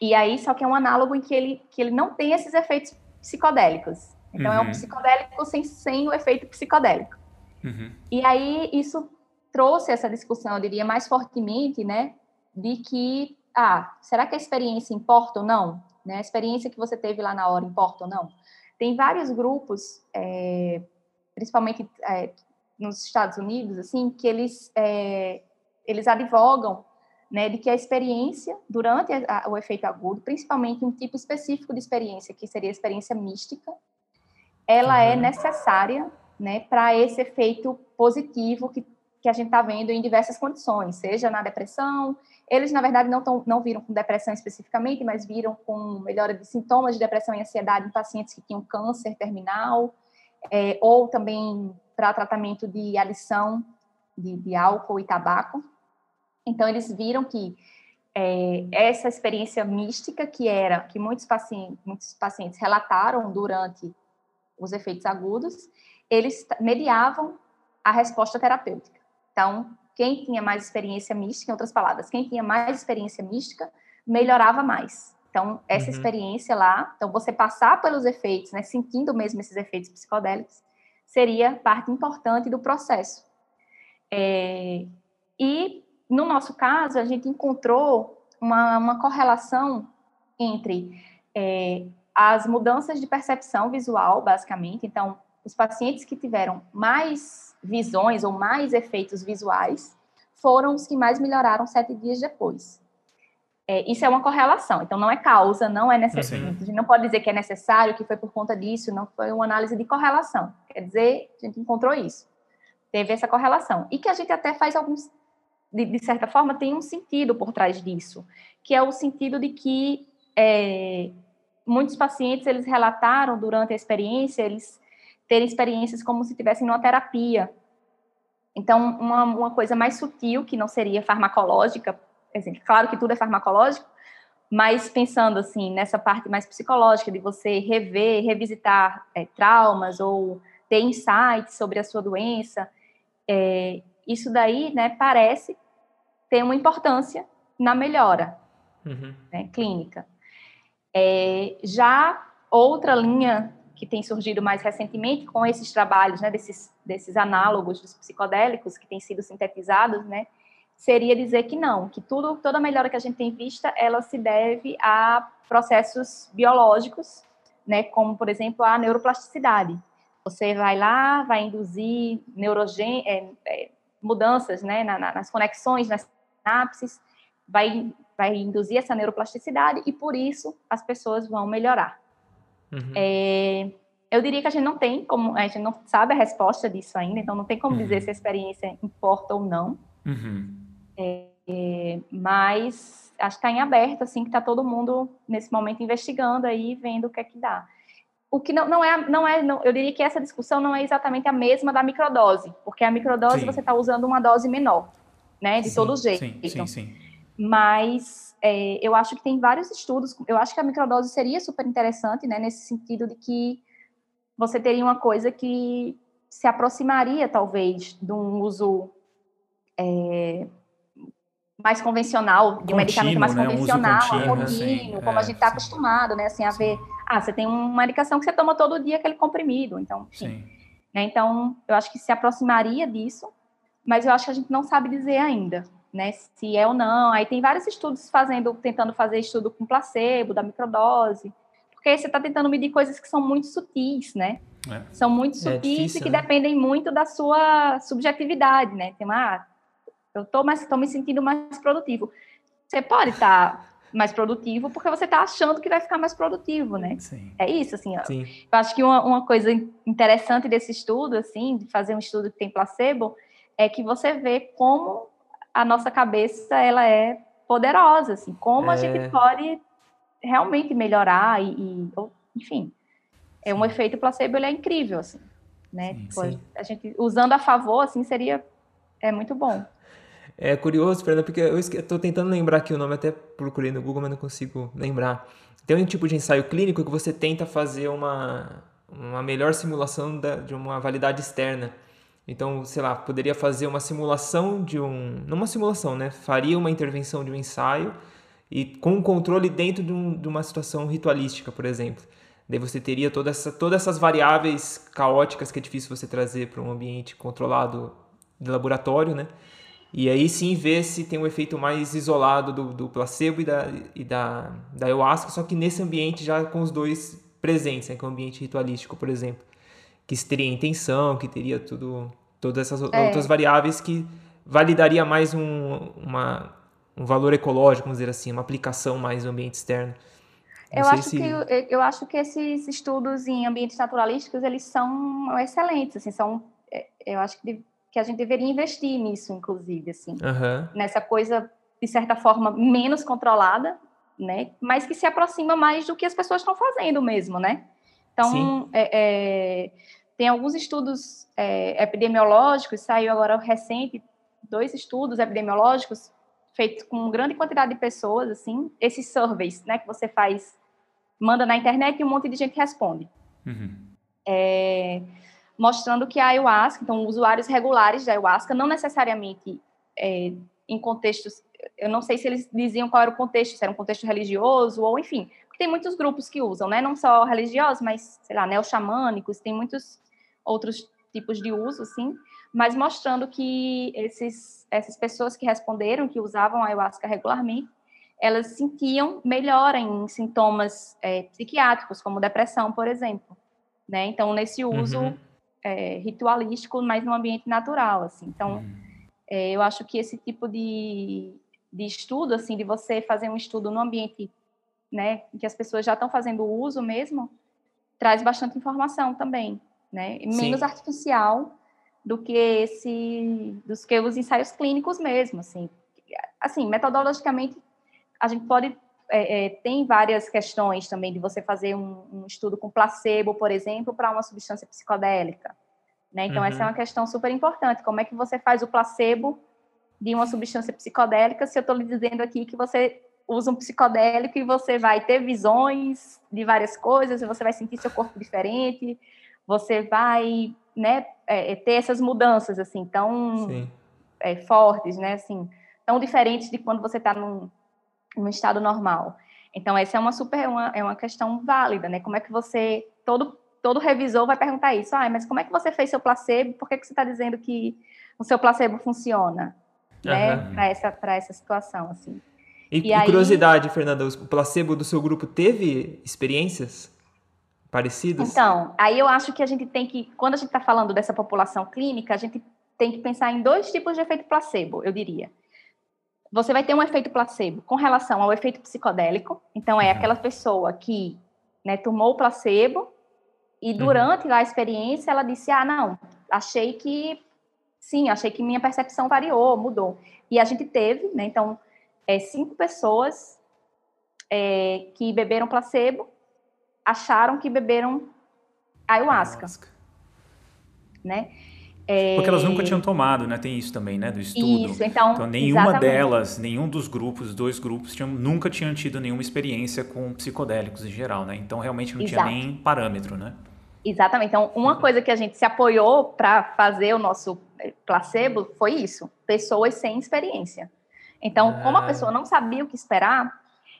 E aí, só que é um análogo em que ele, que ele não tem esses efeitos psicodélicos. Então, uhum. é um uhum. psicodélico sem, sem o efeito psicodélico. Uhum. E aí, isso trouxe essa discussão, eu diria, mais fortemente, né, de que, ah, será que a experiência importa ou não? Né? A experiência que você teve lá na hora importa ou não? Tem vários grupos, é, principalmente é, nos Estados Unidos, assim, que eles, é, eles advogam né, de que a experiência durante a, o efeito agudo, principalmente um tipo específico de experiência, que seria a experiência mística, ela é uhum. é necessária né, para esse efeito positivo que, que a gente está vendo em diversas condições, seja na depressão, eles, na verdade, não, tão, não viram com depressão especificamente, mas viram com melhora de sintomas de depressão e ansiedade em pacientes que tinham câncer terminal, é, ou também para tratamento de adição de, de, álcool e tabaco. Então, eles viram que é, essa experiência mística, que era que muitos pacientes, muitos pacientes relataram durante os efeitos agudos, eles mediavam a resposta terapêutica. Então, quem tinha mais experiência mística, em outras palavras, quem tinha mais experiência mística, melhorava mais. Então, essa uhum. experiência lá, então você passar pelos efeitos, né, sentindo mesmo esses efeitos psicodélicos, seria parte importante do processo. É, e, no nosso caso, a gente encontrou uma, uma correlação entre é, as mudanças de percepção visual, basicamente. Então, os pacientes que tiveram mais visões ou mais efeitos visuais foram os que mais melhoraram sete dias depois. É, isso é uma correlação, então não é causa, não é necessário. A gente não pode dizer que é necessário, que foi por conta disso, não foi uma análise de correlação. Quer dizer, a gente encontrou isso. Teve essa correlação. E que a gente até faz alguns, de, de certa forma, tem um sentido por trás disso, que é o sentido de que é, muitos pacientes, eles relataram durante a experiência, eles terem experiências como se estivessem numa terapia. Então, uma, uma coisa mais sutil, que não seria farmacológica, exemplo, claro que tudo é farmacológico, mas pensando assim nessa parte mais psicológica de você rever, revisitar é, traumas ou ter insights sobre a sua doença, é, isso daí, né, parece ter uma importância na melhora uhum. né, clínica. É, já outra linha que tem surgido mais recentemente com esses trabalhos, né, desses, desses análogos dos psicodélicos que têm sido sintetizados, né, seria dizer que não, que tudo, toda melhora que a gente tem vista, ela se deve a processos biológicos, né, como, por exemplo, a neuroplasticidade. Você vai lá, vai induzir neurogen, é, é, mudanças né, na, na, nas conexões, nas sinapses, vai, vai induzir essa neuroplasticidade e, por isso, as pessoas vão melhorar. Uhum. É, eu diria que a gente não tem como, a gente não sabe a resposta disso ainda, então não tem como uhum. dizer se a experiência importa ou não. Uhum. É, é, mas acho que está em aberto, assim, que está todo mundo nesse momento investigando aí, vendo o que é que dá. O que não, não é, não é não, eu diria que essa discussão não é exatamente a mesma da microdose, porque a microdose sim. você está usando uma dose menor, né, de sim, todo jeito. Sim, sim, sim. Mas é, eu acho que tem vários estudos. Eu acho que a microdose seria super interessante, né, nesse sentido de que você teria uma coisa que se aproximaria, talvez, de um uso é, mais convencional, de um medicamento mais né? convencional, um contínuo, assim, como é, a gente está acostumado, né, assim, a sim. ver, ah, você tem uma medicação que você toma todo dia, aquele comprimido, então, enfim. Né, então, eu acho que se aproximaria disso, mas eu acho que a gente não sabe dizer ainda né, se é ou não. Aí tem vários estudos fazendo, tentando fazer estudo com placebo, da microdose, porque você está tentando medir coisas que são muito sutis, né? É. São muito é sutis é difícil, e que né? dependem muito da sua subjetividade, né? Tem uma, ah, eu tô mais, tô me sentindo mais produtivo. Você pode estar tá mais produtivo porque você está achando que vai ficar mais produtivo, né? Sim. É isso, assim. Sim. Eu acho que uma, uma coisa interessante desse estudo, assim, de fazer um estudo que tem placebo, é que você vê como a nossa cabeça ela é poderosa, assim, como é... a gente pode realmente melhorar e, e enfim, é um efeito placebo ele é incrível, assim, né? Sim, tipo, sim. A gente usando a favor, assim, seria é muito bom. É curioso, Fernanda, porque eu estou tentando lembrar aqui o nome, até procurei no Google, mas não consigo lembrar. Tem um tipo de ensaio clínico que você tenta fazer uma, uma melhor simulação da, de uma validade externa. Então, sei lá, poderia fazer uma simulação de um. Não uma simulação, né? Faria uma intervenção de um ensaio e com um controle dentro de, um, de uma situação ritualística, por exemplo. Daí você teria toda essa, todas essas variáveis caóticas que é difícil você trazer para um ambiente controlado de laboratório, né? E aí sim ver se tem um efeito mais isolado do, do placebo e da, e da, da ayahuasca, só que nesse ambiente já com os dois presentes, né? que é o ambiente ritualístico, por exemplo que teria intenção, que teria tudo, todas essas é. outras variáveis que validaria mais um, uma, um valor ecológico, vamos dizer assim, uma aplicação mais no ambiente externo. eu acho, se... que, eu, eu acho que esses estudos em ambientes naturalísticos, eles são excelentes, assim, são, é, eu acho que, que a gente deveria investir nisso, inclusive, assim, uhum. nessa coisa, de certa forma, menos controlada, né, mas que se aproxima mais do que as pessoas estão fazendo mesmo, né? Então, é, é, tem alguns estudos é, epidemiológicos, saiu agora recente, dois estudos epidemiológicos feitos com grande quantidade de pessoas, assim, esses surveys, né, que você faz, manda na internet e um monte de gente responde. Uhum. É, mostrando que a ayahuasca, então, usuários regulares da ayahuasca, não necessariamente é, em contextos, eu não sei se eles diziam qual era o contexto, se era um contexto religioso ou, enfim, tem muitos grupos que usam, né, não só religiosos, mas, sei lá, neo-xamânicos, tem muitos outros tipos de uso, assim, mas mostrando que esses, essas pessoas que responderam, que usavam ayahuasca regularmente, elas sentiam melhora em sintomas é, psiquiátricos, como depressão, por exemplo. Né? Então, nesse uso uhum. é, ritualístico, mas no ambiente natural. Assim. Então, uhum. é, eu acho que esse tipo de, de estudo, assim, de você fazer um estudo no ambiente né, em que as pessoas já estão fazendo uso mesmo, traz bastante informação também. Né? Menos Sim. artificial do que esse, dos que os ensaios clínicos mesmo, assim. Assim, metodologicamente, a gente pode é, é, tem várias questões também de você fazer um, um estudo com placebo, por exemplo, para uma substância psicodélica. Né? Então, uhum. essa é uma questão super importante. Como é que você faz o placebo de uma substância psicodélica se eu estou lhe dizendo aqui que você usa um psicodélico e você vai ter visões de várias coisas, você vai sentir seu corpo diferente, você vai né, é, é, ter essas mudanças assim tão é, fortes, né, assim, tão diferentes de quando você está num, num, estado normal. Então essa é uma super uma, é uma questão válida, né? Como é que você todo todo revisor vai perguntar isso? Ah, mas como é que você fez seu placebo? Por que, que você está dizendo que o seu placebo funciona, uhum. né? Para essa para essa situação assim. E, e, e aí... curiosidade, Fernanda, o placebo do seu grupo teve experiências? Parecidas? Então, aí eu acho que a gente tem que, quando a gente está falando dessa população clínica, a gente tem que pensar em dois tipos de efeito placebo, eu diria. Você vai ter um efeito placebo com relação ao efeito psicodélico, então é uhum. aquela pessoa que né, tomou o placebo e uhum. durante uhum. a experiência ela disse: Ah, não, achei que sim, achei que minha percepção variou, mudou. E a gente teve, né, então, é, cinco pessoas é, que beberam placebo acharam que beberam ayahuasca. ayahuasca. Né? É... Porque elas nunca tinham tomado, né? Tem isso também, né? Do estudo. Isso, então, então nenhuma exatamente. delas, nenhum dos grupos, dois grupos, tinham, nunca tinham tido nenhuma experiência com psicodélicos em geral, né? Então realmente não Exato. tinha nem parâmetro, né? Exatamente. Então, uma uhum. coisa que a gente se apoiou para fazer o nosso eh, placebo foi isso: pessoas sem experiência. Então, ah. como a ah. pessoa não sabia o que esperar,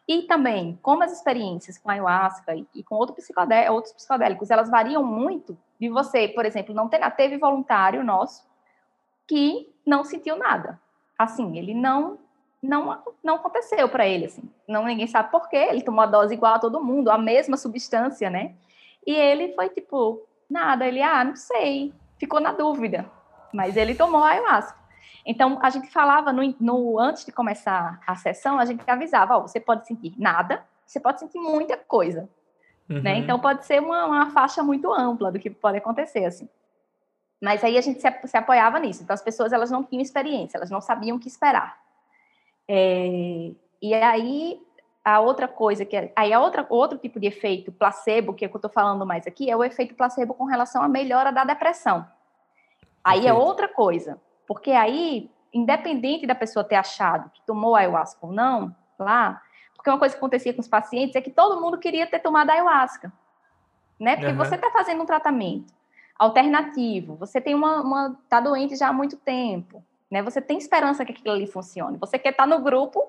e também, como as experiências com ayahuasca e, com outro psicodé outros psicodélicos, elas variam muito de você, por exemplo, não ter, teve voluntário nosso que não sentiu nada. Assim, ele não não não aconteceu para ele assim. Não ninguém sabe por quê, ele tomou a dose igual a todo mundo, a mesma substância, né? E ele foi tipo, nada, ele ah, não sei, ficou na dúvida. Mas ele tomou ayahuasca. Então, a gente falava no, no, antes de começar a sessão, a gente avisava, ó, você pode sentir nada, você pode sentir muita coisa, né? uhum. né? Então, pode ser uma, uma, faixa muito ampla do que pode acontecer, assim. Mas aí a gente se, se, apoiava nisso. Então, as pessoas, elas não tinham experiência, elas não sabiam o que esperar. É, e aí, a outra coisa que... É, aí, a outra, outro tipo de efeito placebo, que é o que eu estou falando mais aqui, é o efeito placebo com relação à melhora da depressão. Aí é outra coisa. Porque aí, independente da pessoa ter achado que tomou ayahuasca ou não, lá, porque uma coisa que acontecia com os pacientes é que todo mundo queria ter tomado ayahuasca, né? Porque uhum. você está fazendo um tratamento alternativo, você tem uma, uma tá doente já há muito tempo, né? Você tem esperança que aquilo ali funcione, você quer estar tá no grupo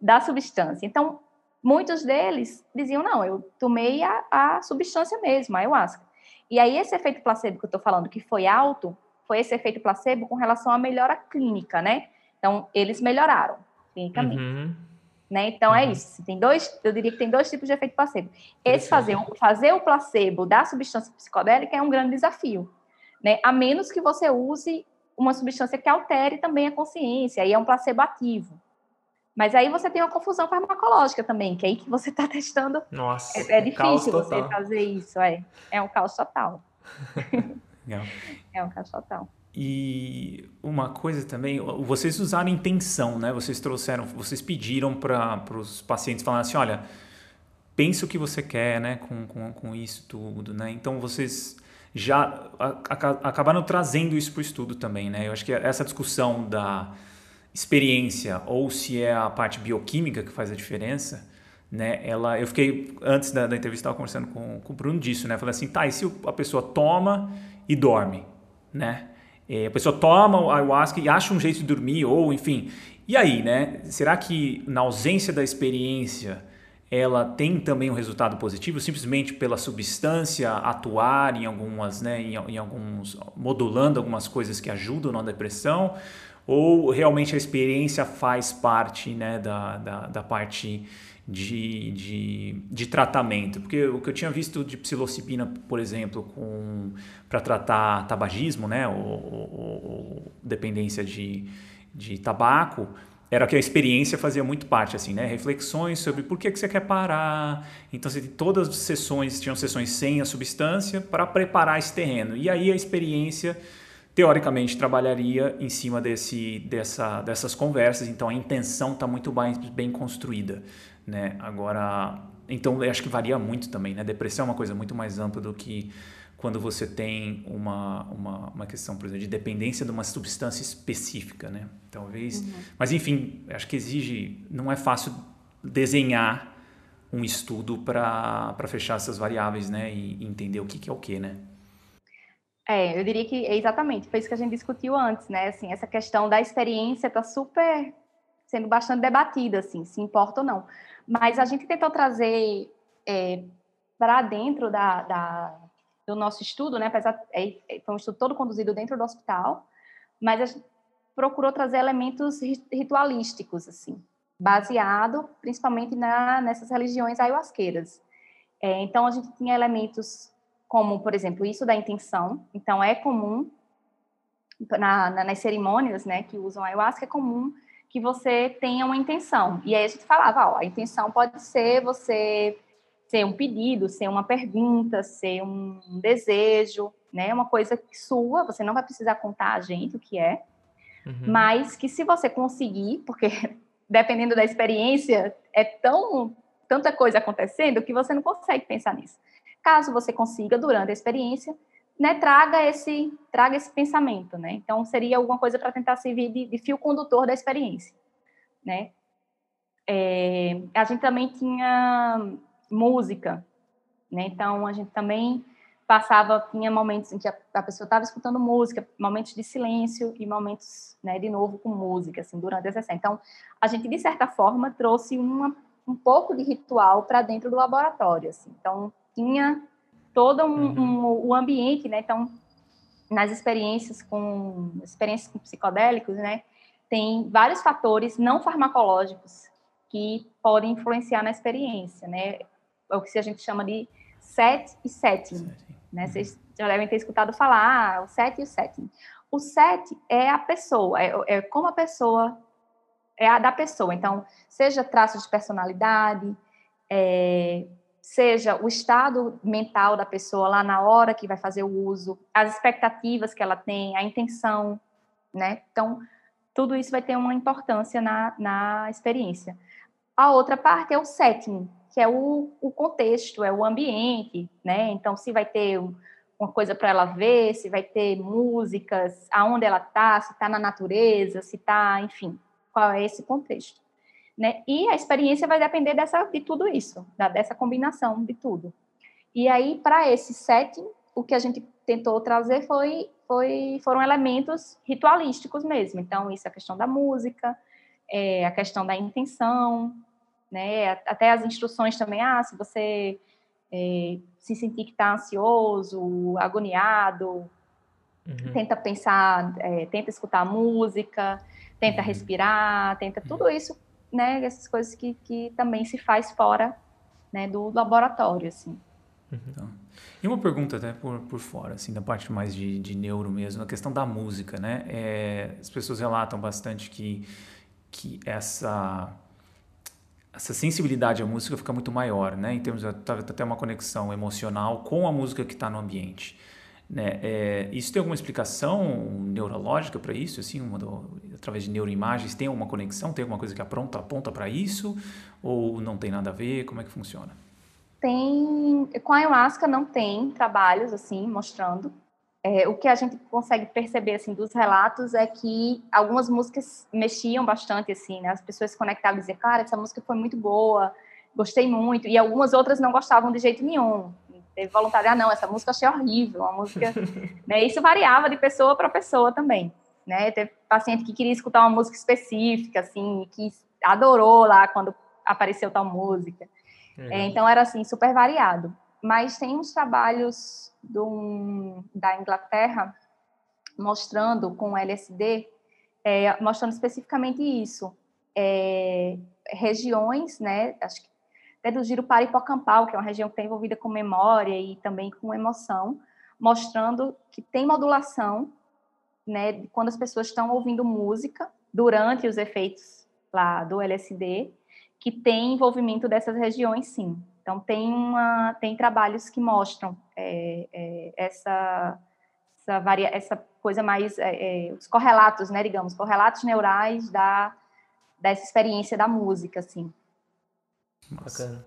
da substância. Então, muitos deles diziam, não, eu tomei a, a substância mesmo, a ayahuasca. E aí, esse efeito placebo que eu estou falando, que foi alto, foi esse efeito placebo com relação à melhora clínica, né? Então, eles melhoraram clinicamente. Uhum. Né? Então, é uhum. é isso. Tem dois, eu diria que tem dois tipos de efeito placebo. Esse fazer, fazer o placebo da substância psicodélica é um grande desafio, né? A menos que você use uma substância que altere também a consciência, e é um placebo ativo. Mas aí você tem uma confusão farmacológica também, que é aí que você está testando. Nossa, é, é difícil você fazer isso, é. É um caos total. Legal. É um total. E uma coisa também, vocês usaram intenção, né? Vocês trouxeram, vocês pediram para os pacientes falarem assim, olha, pensa o que você quer, né? Com, com, com isso tudo, né? Então vocês já acabaram trazendo isso para o estudo também, né? Eu acho que essa discussão da experiência ou se é a parte bioquímica que faz a diferença, né? Ela, eu fiquei antes da, da entrevista estava conversando com, com o Bruno disso, né? Falei assim, tá, e se a pessoa toma e dorme, né? É, a pessoa toma o ayahuasca e acha um jeito de dormir, ou enfim. E aí, né? Será que na ausência da experiência ela tem também um resultado positivo, simplesmente pela substância atuar em algumas, né, em, em alguns, modulando algumas coisas que ajudam na depressão, ou realmente a experiência faz parte, né, da, da, da parte de, de, de, tratamento. Porque o que eu tinha visto de psilocibina, por exemplo, para tratar tabagismo, né, ou, ou, ou, dependência de, de tabaco, era que a experiência fazia muito parte, assim, né? Reflexões sobre por que, que você quer parar. Então, você, todas as sessões tinham sessões sem a substância para preparar esse terreno. E aí a experiência teoricamente trabalharia em cima desse, dessa, dessas conversas, então a intenção está muito bem, bem construída né? Agora, então eu acho que varia muito também, né? Depressão é uma coisa muito mais ampla do que quando você tem uma, uma, uma questão, por exemplo, de dependência de uma substância específica, né? Talvez. Uhum. Mas, enfim, acho que exige. Não é fácil desenhar um estudo para fechar essas variáveis, né? E, e entender o que, que é o que, né? É, eu diria que é exatamente, foi isso que a gente discutiu antes, né? Assim, essa questão da experiência está super sendo bastante debatida, assim, se importa ou não. Mas a gente tentou trazer é, para dentro da, da, do nosso estudo, né? Apesar, é, é, foi um estudo todo conduzido dentro do hospital, mas a gente procurou trazer elementos ritualísticos, assim, baseado principalmente na, nessas religiões ayahuasqueiras. É, então, a gente tinha elementos como, por exemplo, isso da intenção. Então, é comum, na, na, nas cerimônias né, que usam ayahuasca, é comum que você tenha uma intenção. E aí a gente falava, ó, a intenção pode ser você ser um pedido, ser uma pergunta, ser um desejo, né? Uma coisa sua, você não vai precisar contar a gente o que é, uhum. mas que se você conseguir, porque dependendo da experiência, é tão tanta coisa acontecendo que você não consegue pensar nisso. Caso você consiga durante a experiência né, traga esse traga esse pensamento, né? Então seria alguma coisa para tentar servir de, de, fio condutor da experiência, né? É, a gente também tinha música, né? Então a gente também passava tinha momentos em que a, a pessoa estava escutando música, momentos de silêncio e momentos, né, de novo com música, assim, durante a sessão. Então a gente de certa forma trouxe uma, um pouco de ritual para dentro do laboratório, assim. Então tinha todo um, uhum. um, o ambiente, né? Então, nas experiências com experiências com psicodélicos, né, tem vários fatores não farmacológicos que podem influenciar na experiência, né? É o que a gente chama de set e setting, né? Uhum. Vocês já devem ter escutado falar ah, o set e o setting. O set é a pessoa, é, é como a pessoa é a da pessoa. Então, seja traços de personalidade, é, seja o estado mental da pessoa lá na hora que vai fazer o uso, as expectativas que ela tem, a intenção, né? Então, tudo isso vai ter uma importância na, na experiência. A outra parte é o setting, que é o, o contexto, é o ambiente, né? Então, se vai ter uma coisa para ela ver, se vai ter músicas, aonde ela está, se está na natureza, se está, enfim, qual é esse contexto. Né? E a experiência vai depender dessa, de tudo isso, da, dessa combinação de tudo. E aí, para esse setting, o que a gente tentou trazer foi, foi, foram elementos ritualísticos mesmo. Então, isso é a questão da música, é, a questão da intenção, né? até as instruções também. Ah, se você é, se sentir que está ansioso, agoniado, uhum. tenta pensar, é, tenta escutar a música, tenta uhum. respirar, tenta tudo isso né, essas coisas que, que também se faz fora né, do laboratório, assim. Então, e uma pergunta até por, por fora, assim, da parte mais de, de neuro mesmo, a questão da música, né? É, as pessoas relatam bastante que, que essa essa sensibilidade à música fica muito maior, né? Em termos de até uma conexão emocional com a música que está no ambiente. Né? É, isso tem alguma explicação neurológica para isso? Assim, do, através de neuroimagens, tem alguma conexão? Tem alguma coisa que apronta, aponta para isso? Ou não tem nada a ver? Como é que funciona? Tem. Com a ayahuasca não tem trabalhos assim mostrando. É, o que a gente consegue perceber assim dos relatos é que algumas músicas mexiam bastante assim, né? As pessoas se conectavam e diziam, cara, essa música foi muito boa, gostei muito, e algumas outras não gostavam de jeito nenhum. Teve voluntário, ah, não, essa música achei horrível, a música, né? Isso variava de pessoa para pessoa também, né? Teve paciente que queria escutar uma música específica, assim, que adorou lá quando apareceu tal música. É, então era assim super variado. Mas tem uns trabalhos do, da Inglaterra mostrando com LSD, é, mostrando especificamente isso. É, regiões, né? Acho que até do giro paripocampal, que é uma região que está envolvida com memória e também com emoção, mostrando que tem modulação, né? Quando as pessoas estão ouvindo música durante os efeitos lá do LSD, que tem envolvimento dessas regiões, sim. Então, tem, uma, tem trabalhos que mostram é, é, essa, essa, varia, essa coisa mais, é, é, os correlatos, né, digamos, correlatos neurais da, dessa experiência da música, assim. Bacana.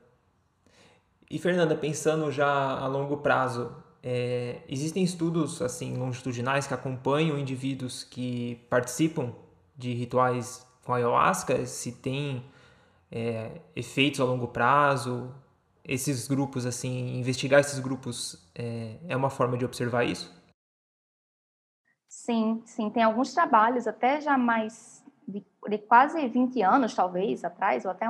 E, Fernanda, pensando já a longo prazo, é, existem estudos assim longitudinais que acompanham indivíduos que participam de rituais com ayahuasca? Se tem é, efeitos a longo prazo, esses grupos, assim, investigar esses grupos é, é uma forma de observar isso? Sim, sim. Tem alguns trabalhos, até já mais de, de quase 20 anos, talvez, atrás, ou até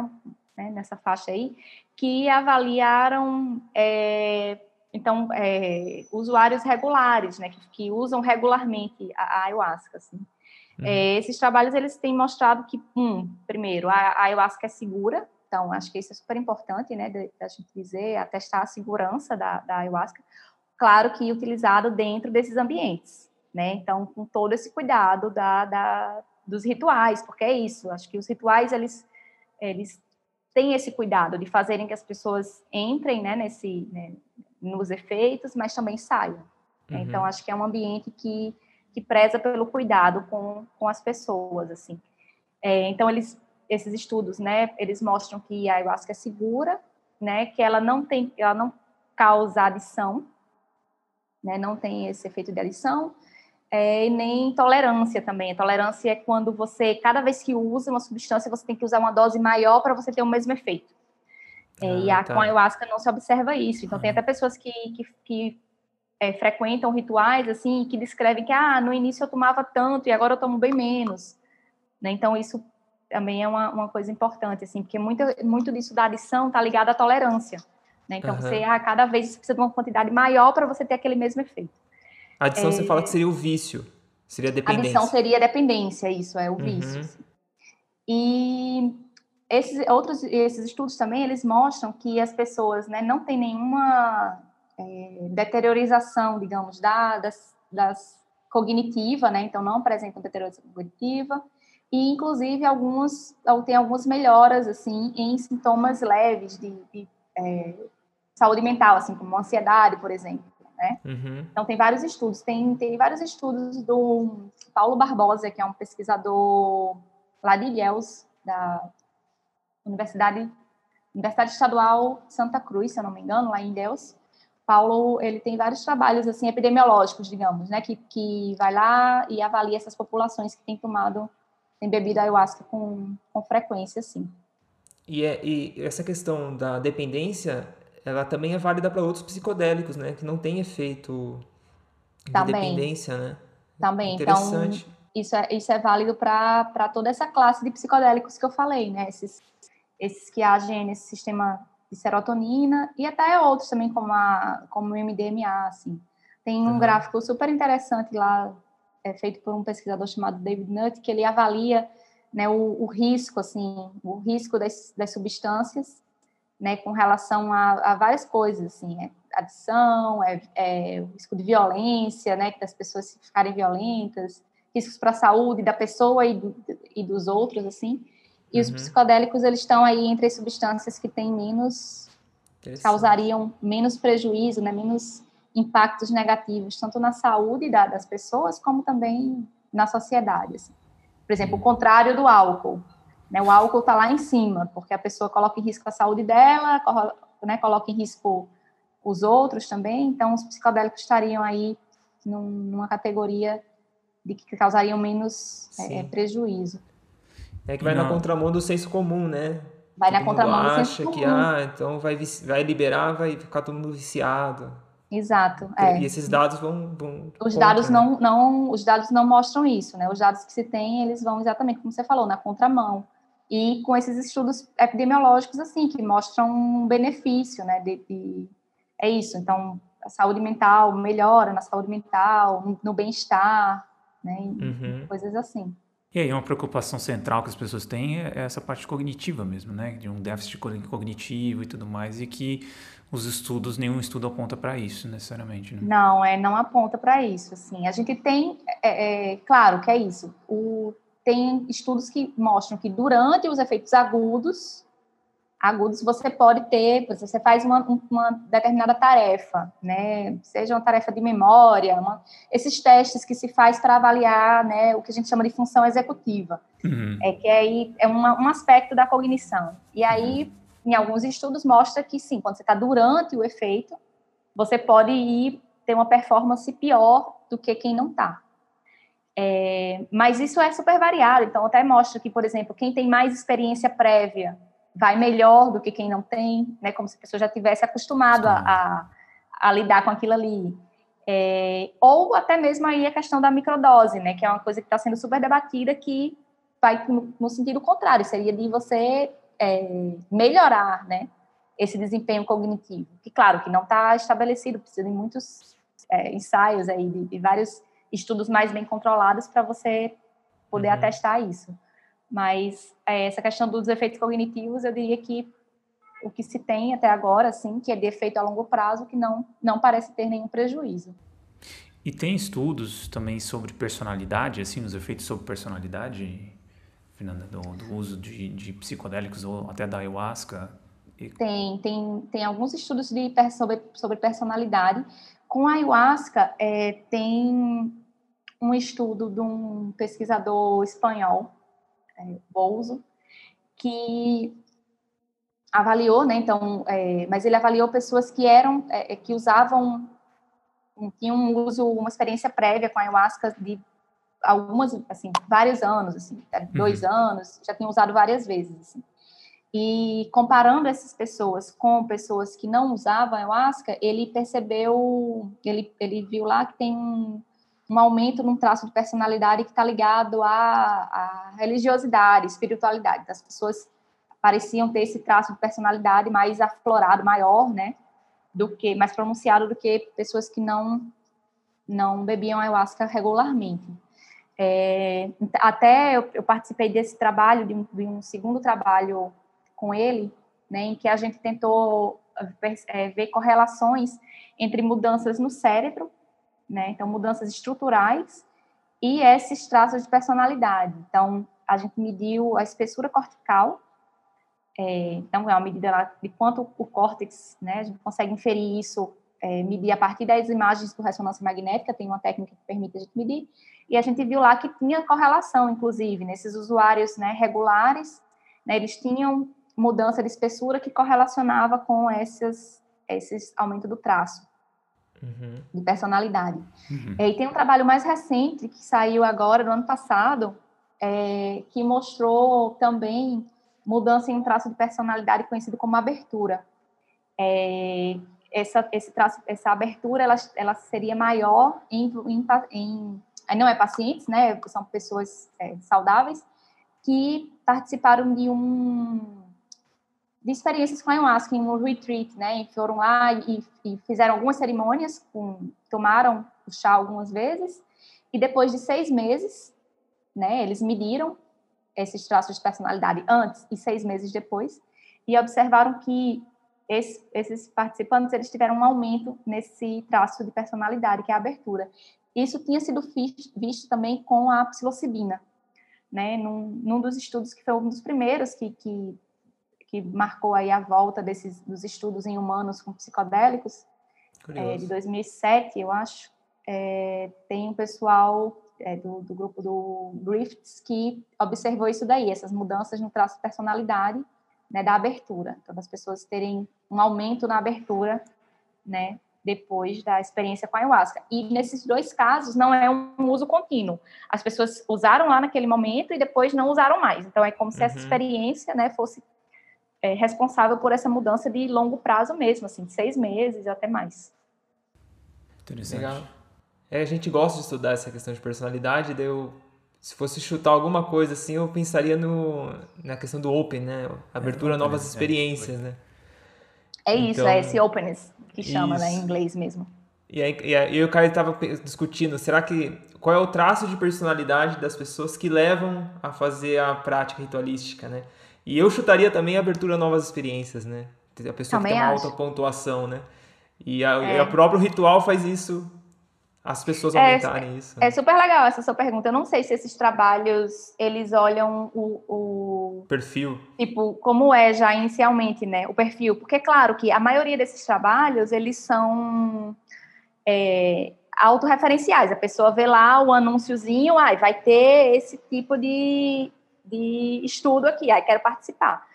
né, nessa faixa aí, que avaliaram, é, então, é, usuários regulares, né, que, que, usam regularmente a, a ayahuasca, assim. Uhum. É, esses trabalhos eles têm mostrado que, um, primeiro, a, a ayahuasca é segura, então acho que isso é super importante, né, da gente dizer, atestar a segurança da, da ayahuasca, claro que utilizado dentro desses ambientes, né, então com todo esse cuidado da, da, dos rituais, porque é isso, acho que os rituais eles eles têm esse cuidado de fazerem que as pessoas entrem, né, nesse, né, nos efeitos, mas também saiam. Né? Uhum. Então acho que é um ambiente que que preza pelo cuidado com, com as pessoas, assim. É, então, eles, esses estudos, né, eles mostram que a ayahuasca é segura, né, que ela não tem, ela não causa adição, né, não tem esse efeito de adição, é, nem intolerância também. A tolerância é quando você, cada vez que usa uma substância, você tem que usar uma dose maior para você ter o mesmo efeito. É, ah, e a, tá. com a ayahuasca não se observa isso. Então, tem até pessoas que, que, que é, frequentam rituais assim que descrevem que ah, no início eu tomava tanto e agora eu tomo bem menos. Né? Então isso também é uma, uma coisa importante assim, porque muito muito disso da adição está ligado à tolerância. Né? Então uhum. você ah, cada vez você precisa de uma quantidade maior para você ter aquele mesmo efeito. A adição é, você fala que seria o vício, seria a dependência. A adição seria a dependência, isso é o uhum. vício. Assim. E esses outros esses estudos também eles mostram que as pessoas né, não têm nenhuma é, deteriorização, digamos, da, das, das cognitiva, né? Então não apresentam deteriorização cognitiva e inclusive alguns tem algumas melhoras assim em sintomas leves de, de é, saúde mental, assim como ansiedade, por exemplo. Né? Uhum. Então tem vários estudos, tem, tem vários estudos do Paulo Barbosa, que é um pesquisador lá de Ilhéus, da Universidade Universidade Estadual Santa Cruz, se eu não me engano, lá em Ilhéus. Paulo ele tem vários trabalhos assim epidemiológicos, digamos, né, que, que vai lá e avalia essas populações que têm tomado, têm bebido ayahuasca com, com frequência, assim. E, é, e essa questão da dependência, ela também é válida para outros psicodélicos, né, que não tem efeito de também. dependência, né? Também. Então, isso é, isso é válido para toda essa classe de psicodélicos que eu falei, né? Esses, esses que agem nesse sistema de serotonina e até outros também, como, a, como o MDMA, assim. Tem um uhum. gráfico super interessante lá, é feito por um pesquisador chamado David Nutt, que ele avalia né, o, o risco, assim, o risco das, das substâncias, né, com relação a, a várias coisas, assim, é adição, é, é, o risco de violência, né, que das pessoas ficarem violentas, riscos para a saúde da pessoa e, do, e dos outros, assim, E os uhum. psicodélicos, eles estão aí entre as substâncias que têm menos, causariam menos prejuízo, né, menos impactos negativos, tanto na saúde da, das pessoas, como também na sociedade. Assim. Por exemplo, o uhum. contrário do álcool. Né, o álcool está lá em cima, porque a pessoa coloca em risco a saúde dela, né, coloca em risco os outros também, então os psicodélicos estariam aí num, numa categoria de que causariam menos é, prejuízo. É que vai Não. na contramão do senso comum, né? Vai todo na contramão do senso comum. acha que, ah, então vai, vai liberar, vai ficar todo mundo viciado. Exato. É. E esses dados vão. vão os contra, dados né? não, não, os dados não mostram isso, né? Os dados que se tem, eles vão exatamente como você falou, na contramão. E com esses estudos epidemiológicos, assim, que mostram um benefício, né? De, de é isso. Então, a saúde mental melhora na saúde mental, no, no bem-estar, né? Uhum. Coisas assim. E aí, uma preocupação central que as pessoas têm é essa parte cognitiva mesmo, né? De um déficit cognitivo e tudo mais, e que os estudos, nenhum estudo aponta para isso necessariamente. Né? Não, é, não aponta para isso. Assim, a gente tem, é, é, claro que é isso. O, tem estudos que mostram que durante os efeitos agudos agudos, você pode ter, você faz uma, uma determinada tarefa, né? Seja uma tarefa de memória, uma, esses testes que se faz para avaliar, né, o que a gente chama de função executiva, uhum. é que aí é uma, um aspecto da cognição. E aí, em alguns estudos mostra que sim, quando você está durante o efeito, você pode ir ter uma performance pior do que quem não está. É, mas isso é super variado, então até mostra que, por exemplo, quem tem mais experiência prévia vai melhor do que quem não tem, né? Como se a pessoa já tivesse acostumado a, a, a, lidar com aquilo ali. É, ou até mesmo aí a questão da microdose, né? Que é uma coisa que está sendo super debatida, que vai no, no sentido contrário, seria de você é, melhorar, né? Esse desempenho cognitivo. Que, claro, que não está estabelecido, precisa de muitos é, ensaios aí, de, de, vários estudos mais bem controlados para você poder uhum. atestar isso. Mas é, essa questão dos efeitos cognitivos, eu diria que o que se tem até agora, assim, que é de efeito a longo prazo, que não, não parece ter nenhum prejuízo. E tem estudos também sobre personalidade, assim, os efeitos sobre personalidade, Fernanda, do, do uso de, de, psicodélicos ou até da ayahuasca? Tem, tem, tem alguns estudos de, sobre, sobre personalidade. Com a ayahuasca, é, tem um estudo de um pesquisador espanhol, é, Bolso, que avaliou, né? Então, é, mas ele avaliou pessoas que eram, é, é que usavam, tinham um uso, uma experiência prévia com a ayahuasca de algumas, assim, vários anos, assim, dois uhum. anos, já tinham usado várias vezes, assim. E comparando essas pessoas com pessoas que não usavam ayahuasca, ele percebeu, ele, ele viu lá que tem um, um aumento num traço de personalidade que está ligado à, à, religiosidade, espiritualidade. As pessoas pareciam ter esse traço de personalidade mais aflorado, maior, né? Do que mais pronunciado do que pessoas que não não bebiam ayahuasca regularmente. É, até eu, eu, participei desse trabalho, de um, de um, segundo trabalho com ele, né, em que a gente tentou é, ver correlações entre mudanças no cérebro né? Então, mudanças estruturais e esses traços de personalidade. Então, a gente mediu a espessura cortical, é, então é uma medida de quanto o córtex, né? A gente consegue inferir isso, é, medir a partir das imagens por ressonância magnética, tem uma técnica que permite a gente medir, e a gente viu lá que tinha correlação, inclusive, nesses usuários né, regulares, né, eles tinham mudança de espessura que correlacionava com esses, esses aumento do traço uhum. de personalidade. Uhum. É, e tem um trabalho mais recente que saiu agora, no ano passado, é, que mostrou também mudança em um traço de personalidade conhecido como abertura. É, essa, esse traço, essa abertura, ela, ela seria maior em, em, em não é pacientes, né? São pessoas é, saudáveis que participaram de um de experiências com ayahuasca em um retreat, né? E foram lá e, e, fizeram algumas cerimônias, com, tomaram o chá algumas vezes, e depois de seis meses, né? Eles mediram esses traços de personalidade antes e seis meses depois, e observaram que esse, esses participantes eles tiveram um aumento nesse traço de personalidade, que é a abertura. Isso tinha sido visto, visto também com a psilocibina, né, num, num dos estudos que foi um dos primeiros que, que, que marcou aí a volta desses dos estudos em humanos com psicodélicos, é, de 2007, eu acho, é, tem um pessoal é, do, do, grupo do Griffiths que observou isso daí, essas mudanças no traço de personalidade, né, da abertura, então as pessoas terem um aumento na abertura, né, depois da experiência com a ayahuasca. E nesses dois casos não é um uso contínuo. As pessoas usaram lá naquele momento e depois não usaram mais. Então é como se essa uhum. experiência, né, fosse é, responsável por essa mudança de longo prazo mesmo, assim, de seis meses até mais. Interessante. Legal. É, a gente gosta de estudar essa questão de personalidade, daí eu, se fosse chutar alguma coisa assim, eu pensaria no, na questão do open, né? Abertura é, a novas é, experiências, né? É isso, então, é esse openness que chama, isso. né, em inglês mesmo. E aí, e aí o cara estava discutindo, será que qual é o traço de personalidade das pessoas que levam a fazer a prática ritualística, né? E eu chutaria também a abertura a novas experiências, né? A pessoa também que tem uma acho. alta pontuação, né? E, a, é. o próprio ritual faz isso, as pessoas é, aumentarem é, isso. Né? É super legal essa sua pergunta. Eu não sei se esses trabalhos, eles olham o... o perfil. Tipo, como é já inicialmente, né? O perfil. Porque, claro, que a maioria desses trabalhos, eles são... É, autorreferenciais. A pessoa vê lá o anúnciozinho, ah, vai ter esse tipo de, de estudo aqui, aí quero participar.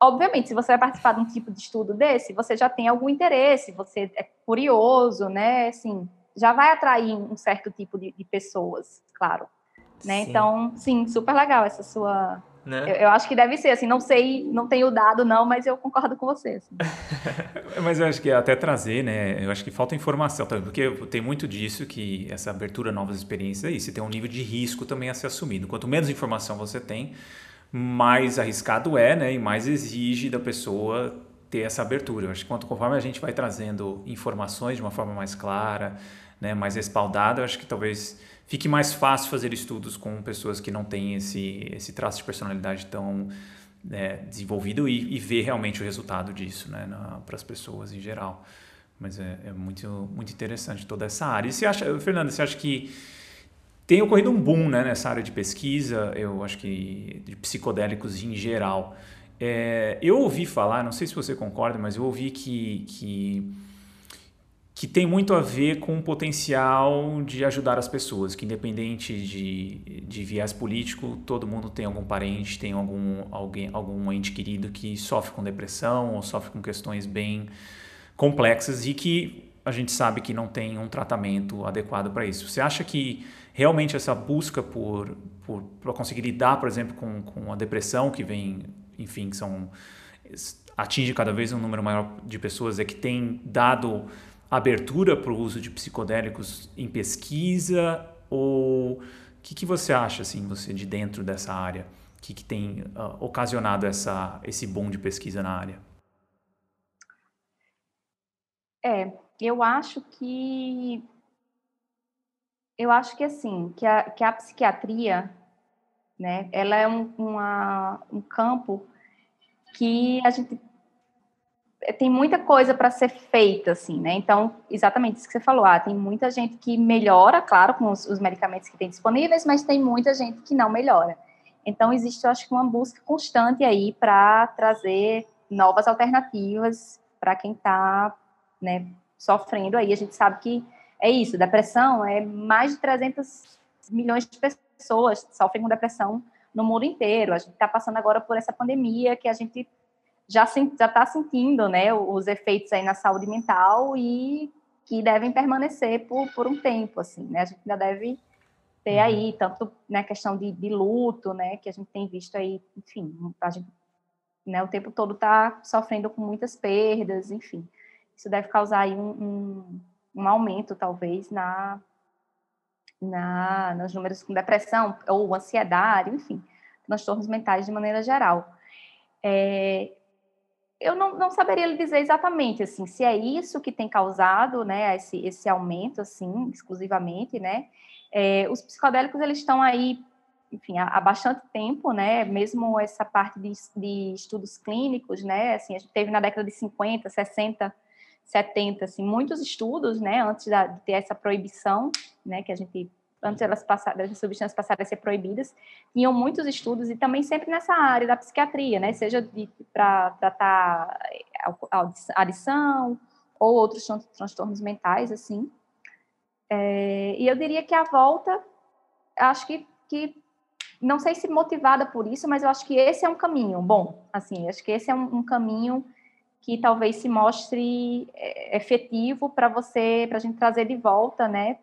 Obviamente, se você vai participar de um tipo de estudo desse, você já tem algum interesse, você é curioso, né? Assim, já vai atrair um certo tipo de, de pessoas, claro. Né? Sim. Então, sim, super legal essa sua. Né? Eu, eu, acho que deve ser, assim, não sei, não tenho dado, não, mas eu concordo com você. Assim. mas eu acho que até trazer, né? Eu acho que falta informação, porque tem muito disso que essa abertura a novas experiências é isso, tem um nível de risco também a ser assumido. Quanto menos informação você tem, mais arriscado é, né? E mais exige da pessoa ter essa abertura. Eu acho que quanto conforme a gente vai trazendo informações de uma forma mais clara, né, mais respaldada, eu acho que talvez fique mais fácil fazer estudos com pessoas que não têm esse, esse traço de personalidade tão né, desenvolvido e, e, ver realmente o resultado disso né, para as pessoas em geral. Mas é, é, muito, muito interessante toda essa área. E você acha, Fernanda, você acha que tem ocorrido um boom né, nessa área de pesquisa, eu acho que de psicodélicos em geral. É, eu ouvi falar, não sei se você concorda, mas eu ouvi que, que que tem muito a ver com o potencial de ajudar as pessoas, que independente de, de viés político, todo mundo tem algum parente, tem algum, alguém, algum ente querido que sofre com depressão ou sofre com questões bem complexas e que a gente sabe que não tem um tratamento adequado para isso. Você acha que realmente essa busca por, por, por conseguir lidar, por exemplo, com, com a depressão que vem, enfim, que são atinge cada vez um número maior de pessoas, é que tem dado abertura para o uso de psicodélicos em pesquisa? Ou o que, que você acha assim você de dentro dessa área? O que, que tem uh, ocasionado essa esse boom de pesquisa na área? É eu acho que eu acho que assim que a, que a psiquiatria né ela é um, uma, um campo que a gente tem muita coisa para ser feita, assim, né? Então, exatamente isso que você falou. Ah, tem muita gente que melhora, claro, com os, os, medicamentos que tem disponíveis, mas tem muita gente que não melhora. Então, existe, eu acho que, uma busca constante aí para trazer novas alternativas para quem está né, sofrendo aí. A gente sabe que é isso, depressão é mais de 300 milhões de pessoas sofrem com depressão no mundo inteiro. A gente está passando agora por essa pandemia que a gente já está sentindo né, os efeitos aí na saúde mental e que devem permanecer por, por um tempo, assim, né? A gente ainda deve ter uhum. aí, tanto na né, questão de, de, luto, né, que a gente tem visto aí, enfim, a gente, né, o tempo todo está sofrendo com muitas perdas, enfim. Isso deve causar aí um, um, um aumento, talvez, na, na, nos números com depressão ou ansiedade, enfim, transtornos mentais de maneira geral. É, eu não, não, saberia lhe dizer exatamente assim se é isso que tem causado né esse, esse aumento assim exclusivamente né. É, os psicodélicos eles estão aí enfim há, há, bastante tempo né mesmo essa parte de, de, estudos clínicos né assim a gente teve na década de 50 60 70 assim muitos estudos né antes da, de ter essa proibição né que a gente antes elas passaram, as substâncias passaram a ser proibidas, tinham muitos estudos e também sempre nessa área da psiquiatria, né? Seja para tratar adição ou outros transtornos mentais, assim. É, e eu diria que a volta, acho que, que não sei se motivada por isso, mas eu acho que esse é um caminho bom, assim, acho que esse é um, um caminho que talvez se mostre é, efetivo para você, para a gente trazer de volta, né,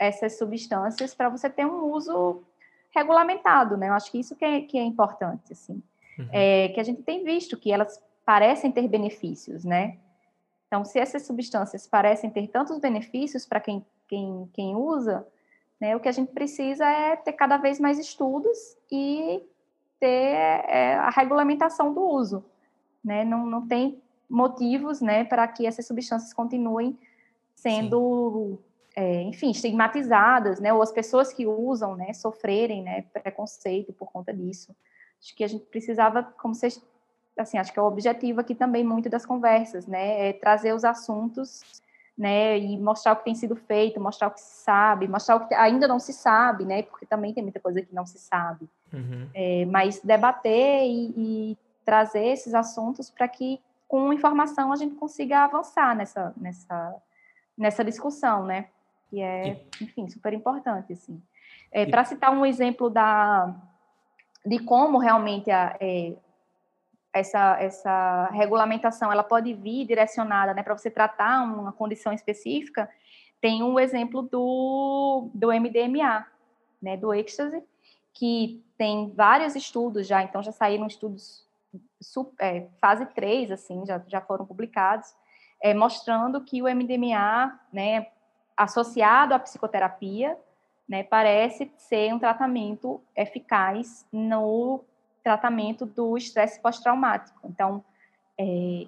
essas substâncias para você ter um uso regulamentado, né? Eu acho que isso que é, que é importante, assim, uhum. é, que a gente tem visto que elas parecem ter benefícios, né? Então, se essas substâncias parecem ter tantos benefícios para quem, quem, quem usa, né, o que a gente precisa é ter cada vez mais estudos e ter é, a regulamentação do uso. Né? Não, não tem motivos né, para que essas substâncias continuem sendo, é, enfim, estigmatizadas, né, ou as pessoas que usam né, sofrerem né, preconceito por conta disso. Acho que a gente precisava, como vocês, assim, acho que é o objetivo aqui também muito das conversas, né, é trazer os assuntos né, e mostrar o que tem sido feito, mostrar o que se sabe, mostrar o que ainda não se sabe, né, porque também tem muita coisa que não se sabe, uhum. é, mas debater e, e, trazer esses assuntos para que com informação a gente consiga avançar nessa nessa nessa discussão, né, que é, enfim, super importante, assim. É, para citar um exemplo da de como realmente a, é, essa, essa regulamentação ela pode vir direcionada né, para você tratar uma condição específica, tem um exemplo do, do MDMA, né, do êxtase, que tem vários estudos já, então já saíram estudos é, fase 3, assim, já, já foram publicados, é, mostrando que o MDMA, né, associado à psicoterapia, né, parece ser um tratamento eficaz no tratamento do estresse pós-traumático. Então, é,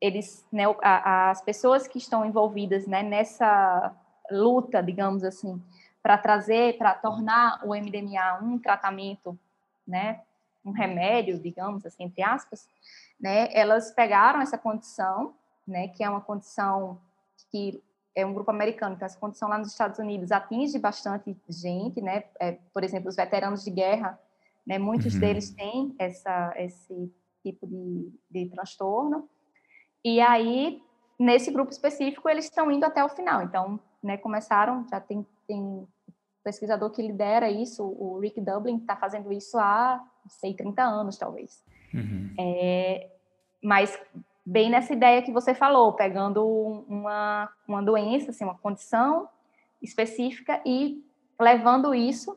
eles, né, as pessoas que estão envolvidas né, nessa luta, digamos assim, para trazer, para tornar o MDMA um tratamento, né, um remédio, digamos assim, entre aspas, né, elas pegaram essa condição, né, que é uma condição que é um grupo americano, então essa condição lá nos Estados Unidos atinge bastante gente, né, é, por exemplo, os veteranos de guerra né? Muitos uhum. deles têm essa, esse tipo de, de transtorno. E aí, nesse grupo específico, eles estão indo até o final. Então, né, começaram, já tem, tem pesquisador que lidera isso, o Rick Dublin, está fazendo isso há, sei, 30 anos, talvez. Uhum. É, mas bem nessa ideia que você falou, pegando uma, uma doença, assim, uma condição específica e levando isso,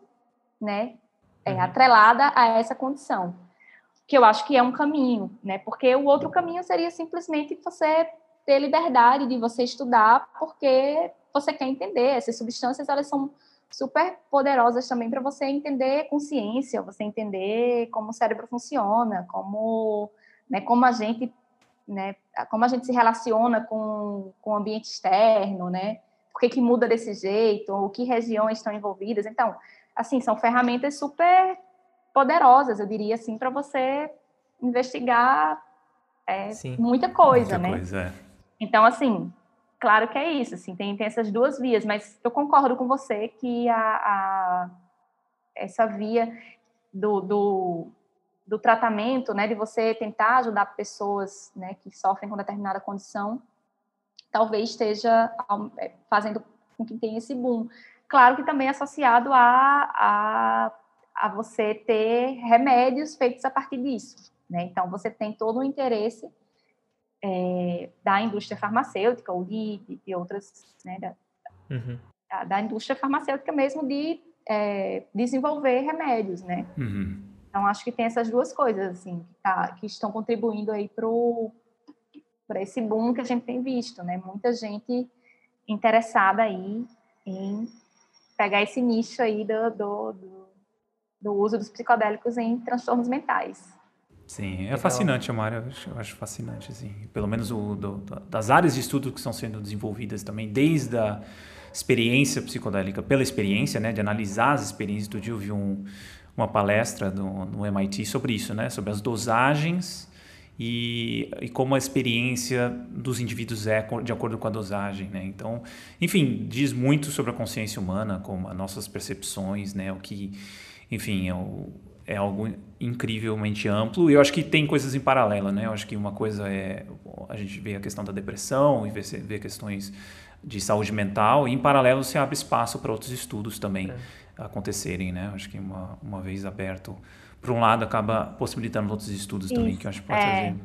né, é, uhum. atrelada a essa condição, que eu acho que é um caminho, né? Porque o outro caminho seria simplesmente você ter liberdade de você estudar, porque você quer entender. Essas substâncias elas são super poderosas também para você entender consciência, você entender como o cérebro funciona, como, né, como a gente, né, como a gente se relaciona com, com o ambiente externo, né? Por que, que muda desse jeito, ou que regiões estão envolvidas. Então, assim, são ferramentas super poderosas, eu diria assim, para você investigar é, muita coisa, muita né? Coisa, é. Então, assim, claro que é isso, assim, tem, tem essas duas vias, mas eu concordo com você que a, a essa via do, do, do, tratamento, né, de você tentar ajudar pessoas, né, que sofrem com determinada condição, talvez esteja é, fazendo com que tenha esse boom. Claro que também é associado a, a, a você ter remédios feitos a partir disso. Né? Então, você tem todo o interesse é, da indústria farmacêutica ou de, de, de outras, né, da, uhum. da, da, indústria farmacêutica mesmo de é, desenvolver remédios, né? Uhum. Então, acho que tem essas duas coisas, assim, que, tá, que estão contribuindo aí para esse boom que a gente tem visto, né? Muita gente interessada aí em pegar esse nicho aí do, do, do, do uso dos psicodélicos em transtornos mentais. Sim, é fascinante, Amara. Eu acho, fascinante, assim. Pelo menos o, do, das áreas de estudo que estão sendo desenvolvidas também, desde a experiência psicodélica, pela experiência, né, de analisar as experiências. Do dia eu vi um, uma palestra no, no MIT sobre isso, né, sobre as dosagens e, e, como a experiência dos indivíduos é de acordo com a dosagem, né? Então, enfim, diz muito sobre a consciência humana, como as nossas percepções, né? O que, enfim, é, o, é algo incrivelmente amplo e eu acho que tem coisas em paralelo, né? Eu acho que uma coisa é a gente vê a questão da depressão e vê questões de saúde mental e em paralelo se abre espaço para outros estudos também é. Acontecerem, né? Acho que uma, uma vez aberto por um lado, acaba possibilitando outros estudos isso, também, que eu acho que pode é. trazer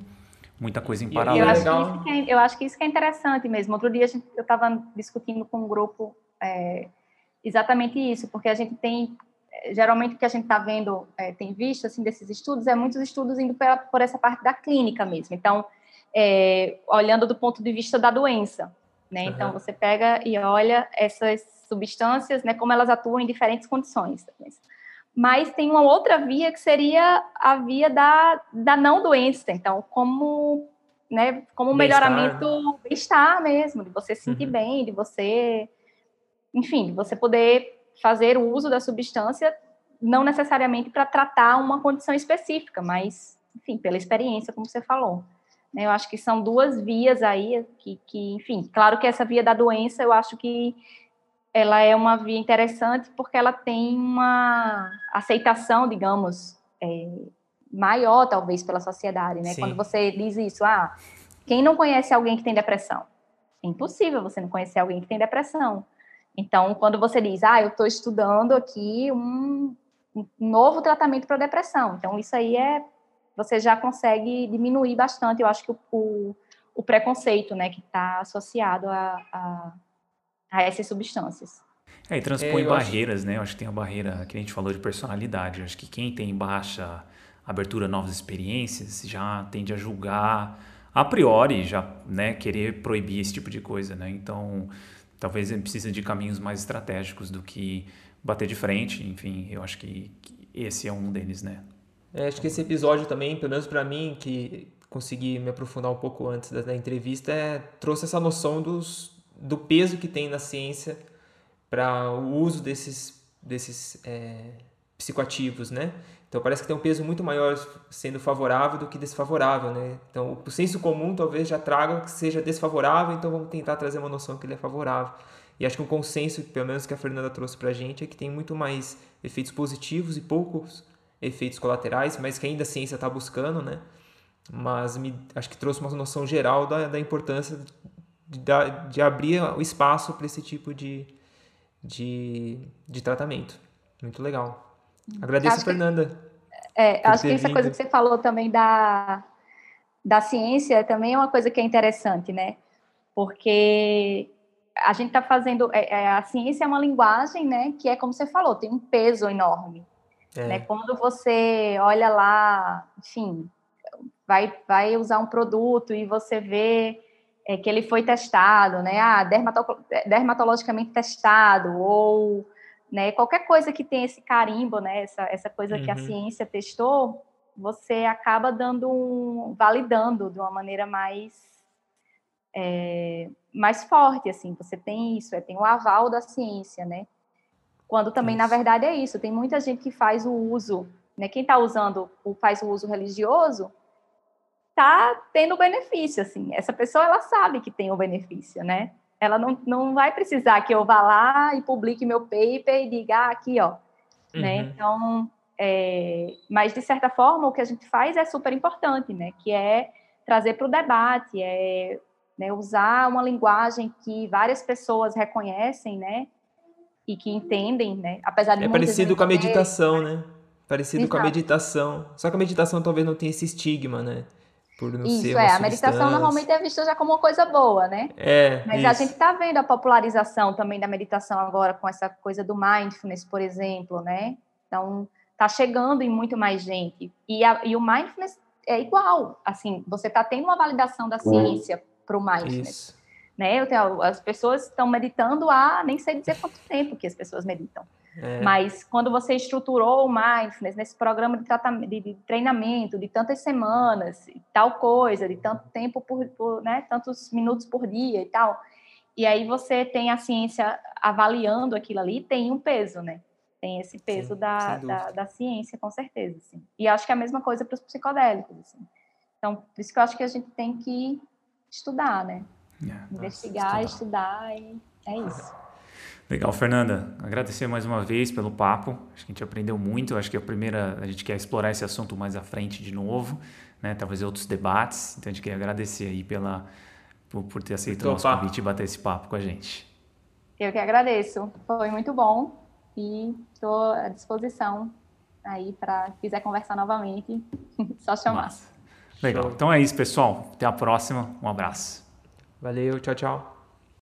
muita coisa em paralelo. Eu acho, que é, eu acho que isso que é interessante mesmo. Outro dia gente, eu estava discutindo com um grupo é, exatamente isso, porque a gente tem, geralmente o que a gente está vendo, é, tem visto, assim, desses estudos, é muitos estudos indo pela, por essa parte da clínica mesmo. Então, é, olhando do ponto de vista da doença, né? Uhum. Então, você pega e olha essas substâncias, né, como elas atuam em diferentes condições mas tem uma outra via que seria a via da, da não doença. Então, como, né, como melhoramento bem-estar mesmo, de você se sentir uhum. bem, de você, enfim, de você poder fazer o uso da substância, não necessariamente para tratar uma condição específica, mas, enfim, pela experiência, como você falou. Né, eu acho que são duas vias aí que, que, enfim, claro que essa via da doença, eu acho que ela é uma via interessante porque ela tem uma aceitação, digamos, é, maior, talvez, pela sociedade, né? Sim. Quando você diz isso, ah, quem não conhece alguém que tem depressão? É impossível você não conhecer alguém que tem depressão. Então, quando você diz, ah, eu estou estudando aqui um, um novo tratamento para depressão, então isso aí é, você já consegue diminuir bastante, eu acho que o, o, o preconceito, né, que está associado a, a a essas substâncias. É, e transpõe é, barreiras, acho... né? Eu acho que tem a barreira que a gente falou de personalidade. Eu acho que quem tem baixa abertura a novas experiências já tende a julgar a priori, já né, querer proibir esse tipo de coisa, né? Então, talvez ele precise de caminhos mais estratégicos do que bater de frente. Enfim, eu acho que, que esse é um deles, né? É, acho que esse episódio também, pelo menos para mim, que consegui me aprofundar um pouco antes da, da entrevista, é, trouxe essa noção dos, do peso que tem na ciência para o uso desses, desses é, psicoativos, né? Então parece que tem um peso muito maior sendo favorável do que desfavorável, né? Então o senso comum talvez já traga que seja desfavorável, então vamos tentar trazer uma noção que ele é favorável. E acho que um consenso, pelo menos que a Fernanda trouxe para a gente, é que tem muito mais efeitos positivos e poucos efeitos colaterais, mas que ainda a ciência está buscando, né? Mas me, acho que trouxe uma noção geral da, da importância de, de abrir o espaço para esse tipo de, de, de tratamento. Muito legal. Agradeço, acho Fernanda. Que, é, acho que essa vindo. coisa que você falou também da, da ciência também é uma coisa que é interessante, né? Porque a gente está fazendo. É, é, a ciência é uma linguagem, né? Que é como você falou, tem um peso enorme. É. Né? Quando você olha lá, enfim, vai, vai usar um produto e você vê é, que ele foi testado, né? Ah, dermato dermatologicamente testado, ou né, qualquer coisa que tem esse carimbo, né? Essa, essa coisa uhum. que a uhum. ciência testou, você acaba dando um, validando de uma maneira mais é, mais forte, assim. Você tem isso, é, tem o aval da ciência, né? Quando também, isso. na verdade, é isso. Tem muita gente que faz o uso, né? Quem está usando, faz o uso religioso, está tendo benefício, assim. Essa pessoa, ela sabe que tem o benefício, né? Ela não, não vai precisar que eu vá lá e publique meu paper e diga, ah, aqui, ó. Né? Uhum. Né? Então, é, mas de certa forma, o que a gente faz é super importante, né? Que é trazer para o debate, é né, usar uma linguagem que várias pessoas reconhecem, né? E que entendem, né? Apesar de é parecido com a meditação, né? Parecido Exato. com a meditação. Só que a meditação talvez não tenha esse estigma, né? Por não Isso, ser é. A meditação normalmente é vista já como uma coisa boa, né? É. Mas isso. a gente está vendo a popularização também da meditação agora com essa coisa do mindfulness, por exemplo, né? Então, está chegando em muito mais gente. E, a, e o mindfulness é igual. Assim, você está tendo uma validação da ciência para o mindfulness. Isso. Né? Eu tenho, as pessoas estão meditando há nem sei dizer quanto tempo que as pessoas meditam. É. Mas quando você estruturou o mindfulness nesse programa de, tratamento, de, treinamento de tantas semanas, tal coisa, de tanto tempo por, por né, tantos minutos por dia e tal, e aí você tem a ciência avaliando aquilo ali, tem um peso, né? Tem esse peso Sim, da, da, da, ciência, com certeza. Assim. E acho que é a mesma coisa para os psicodélicos. Assim. Então, por isso que eu acho que a gente tem que estudar, né? É, Investigar, estudar. estudar e é isso. Legal, Fernanda. Agradecer mais uma vez pelo papo. Acho que a gente aprendeu muito. Acho que a primeira, a gente quer explorar esse assunto mais à frente de novo, né? Talvez outros debates. Então a gente quer agradecer aí pela por, por ter aceito o nosso convite e bater esse papo com a gente. Eu que agradeço. Foi muito bom e estou à disposição aí para quiser conversar novamente, só chamar. Massa. Legal. Então é isso, pessoal. Até a próxima. Um abraço. Valeu, tchau, tchau.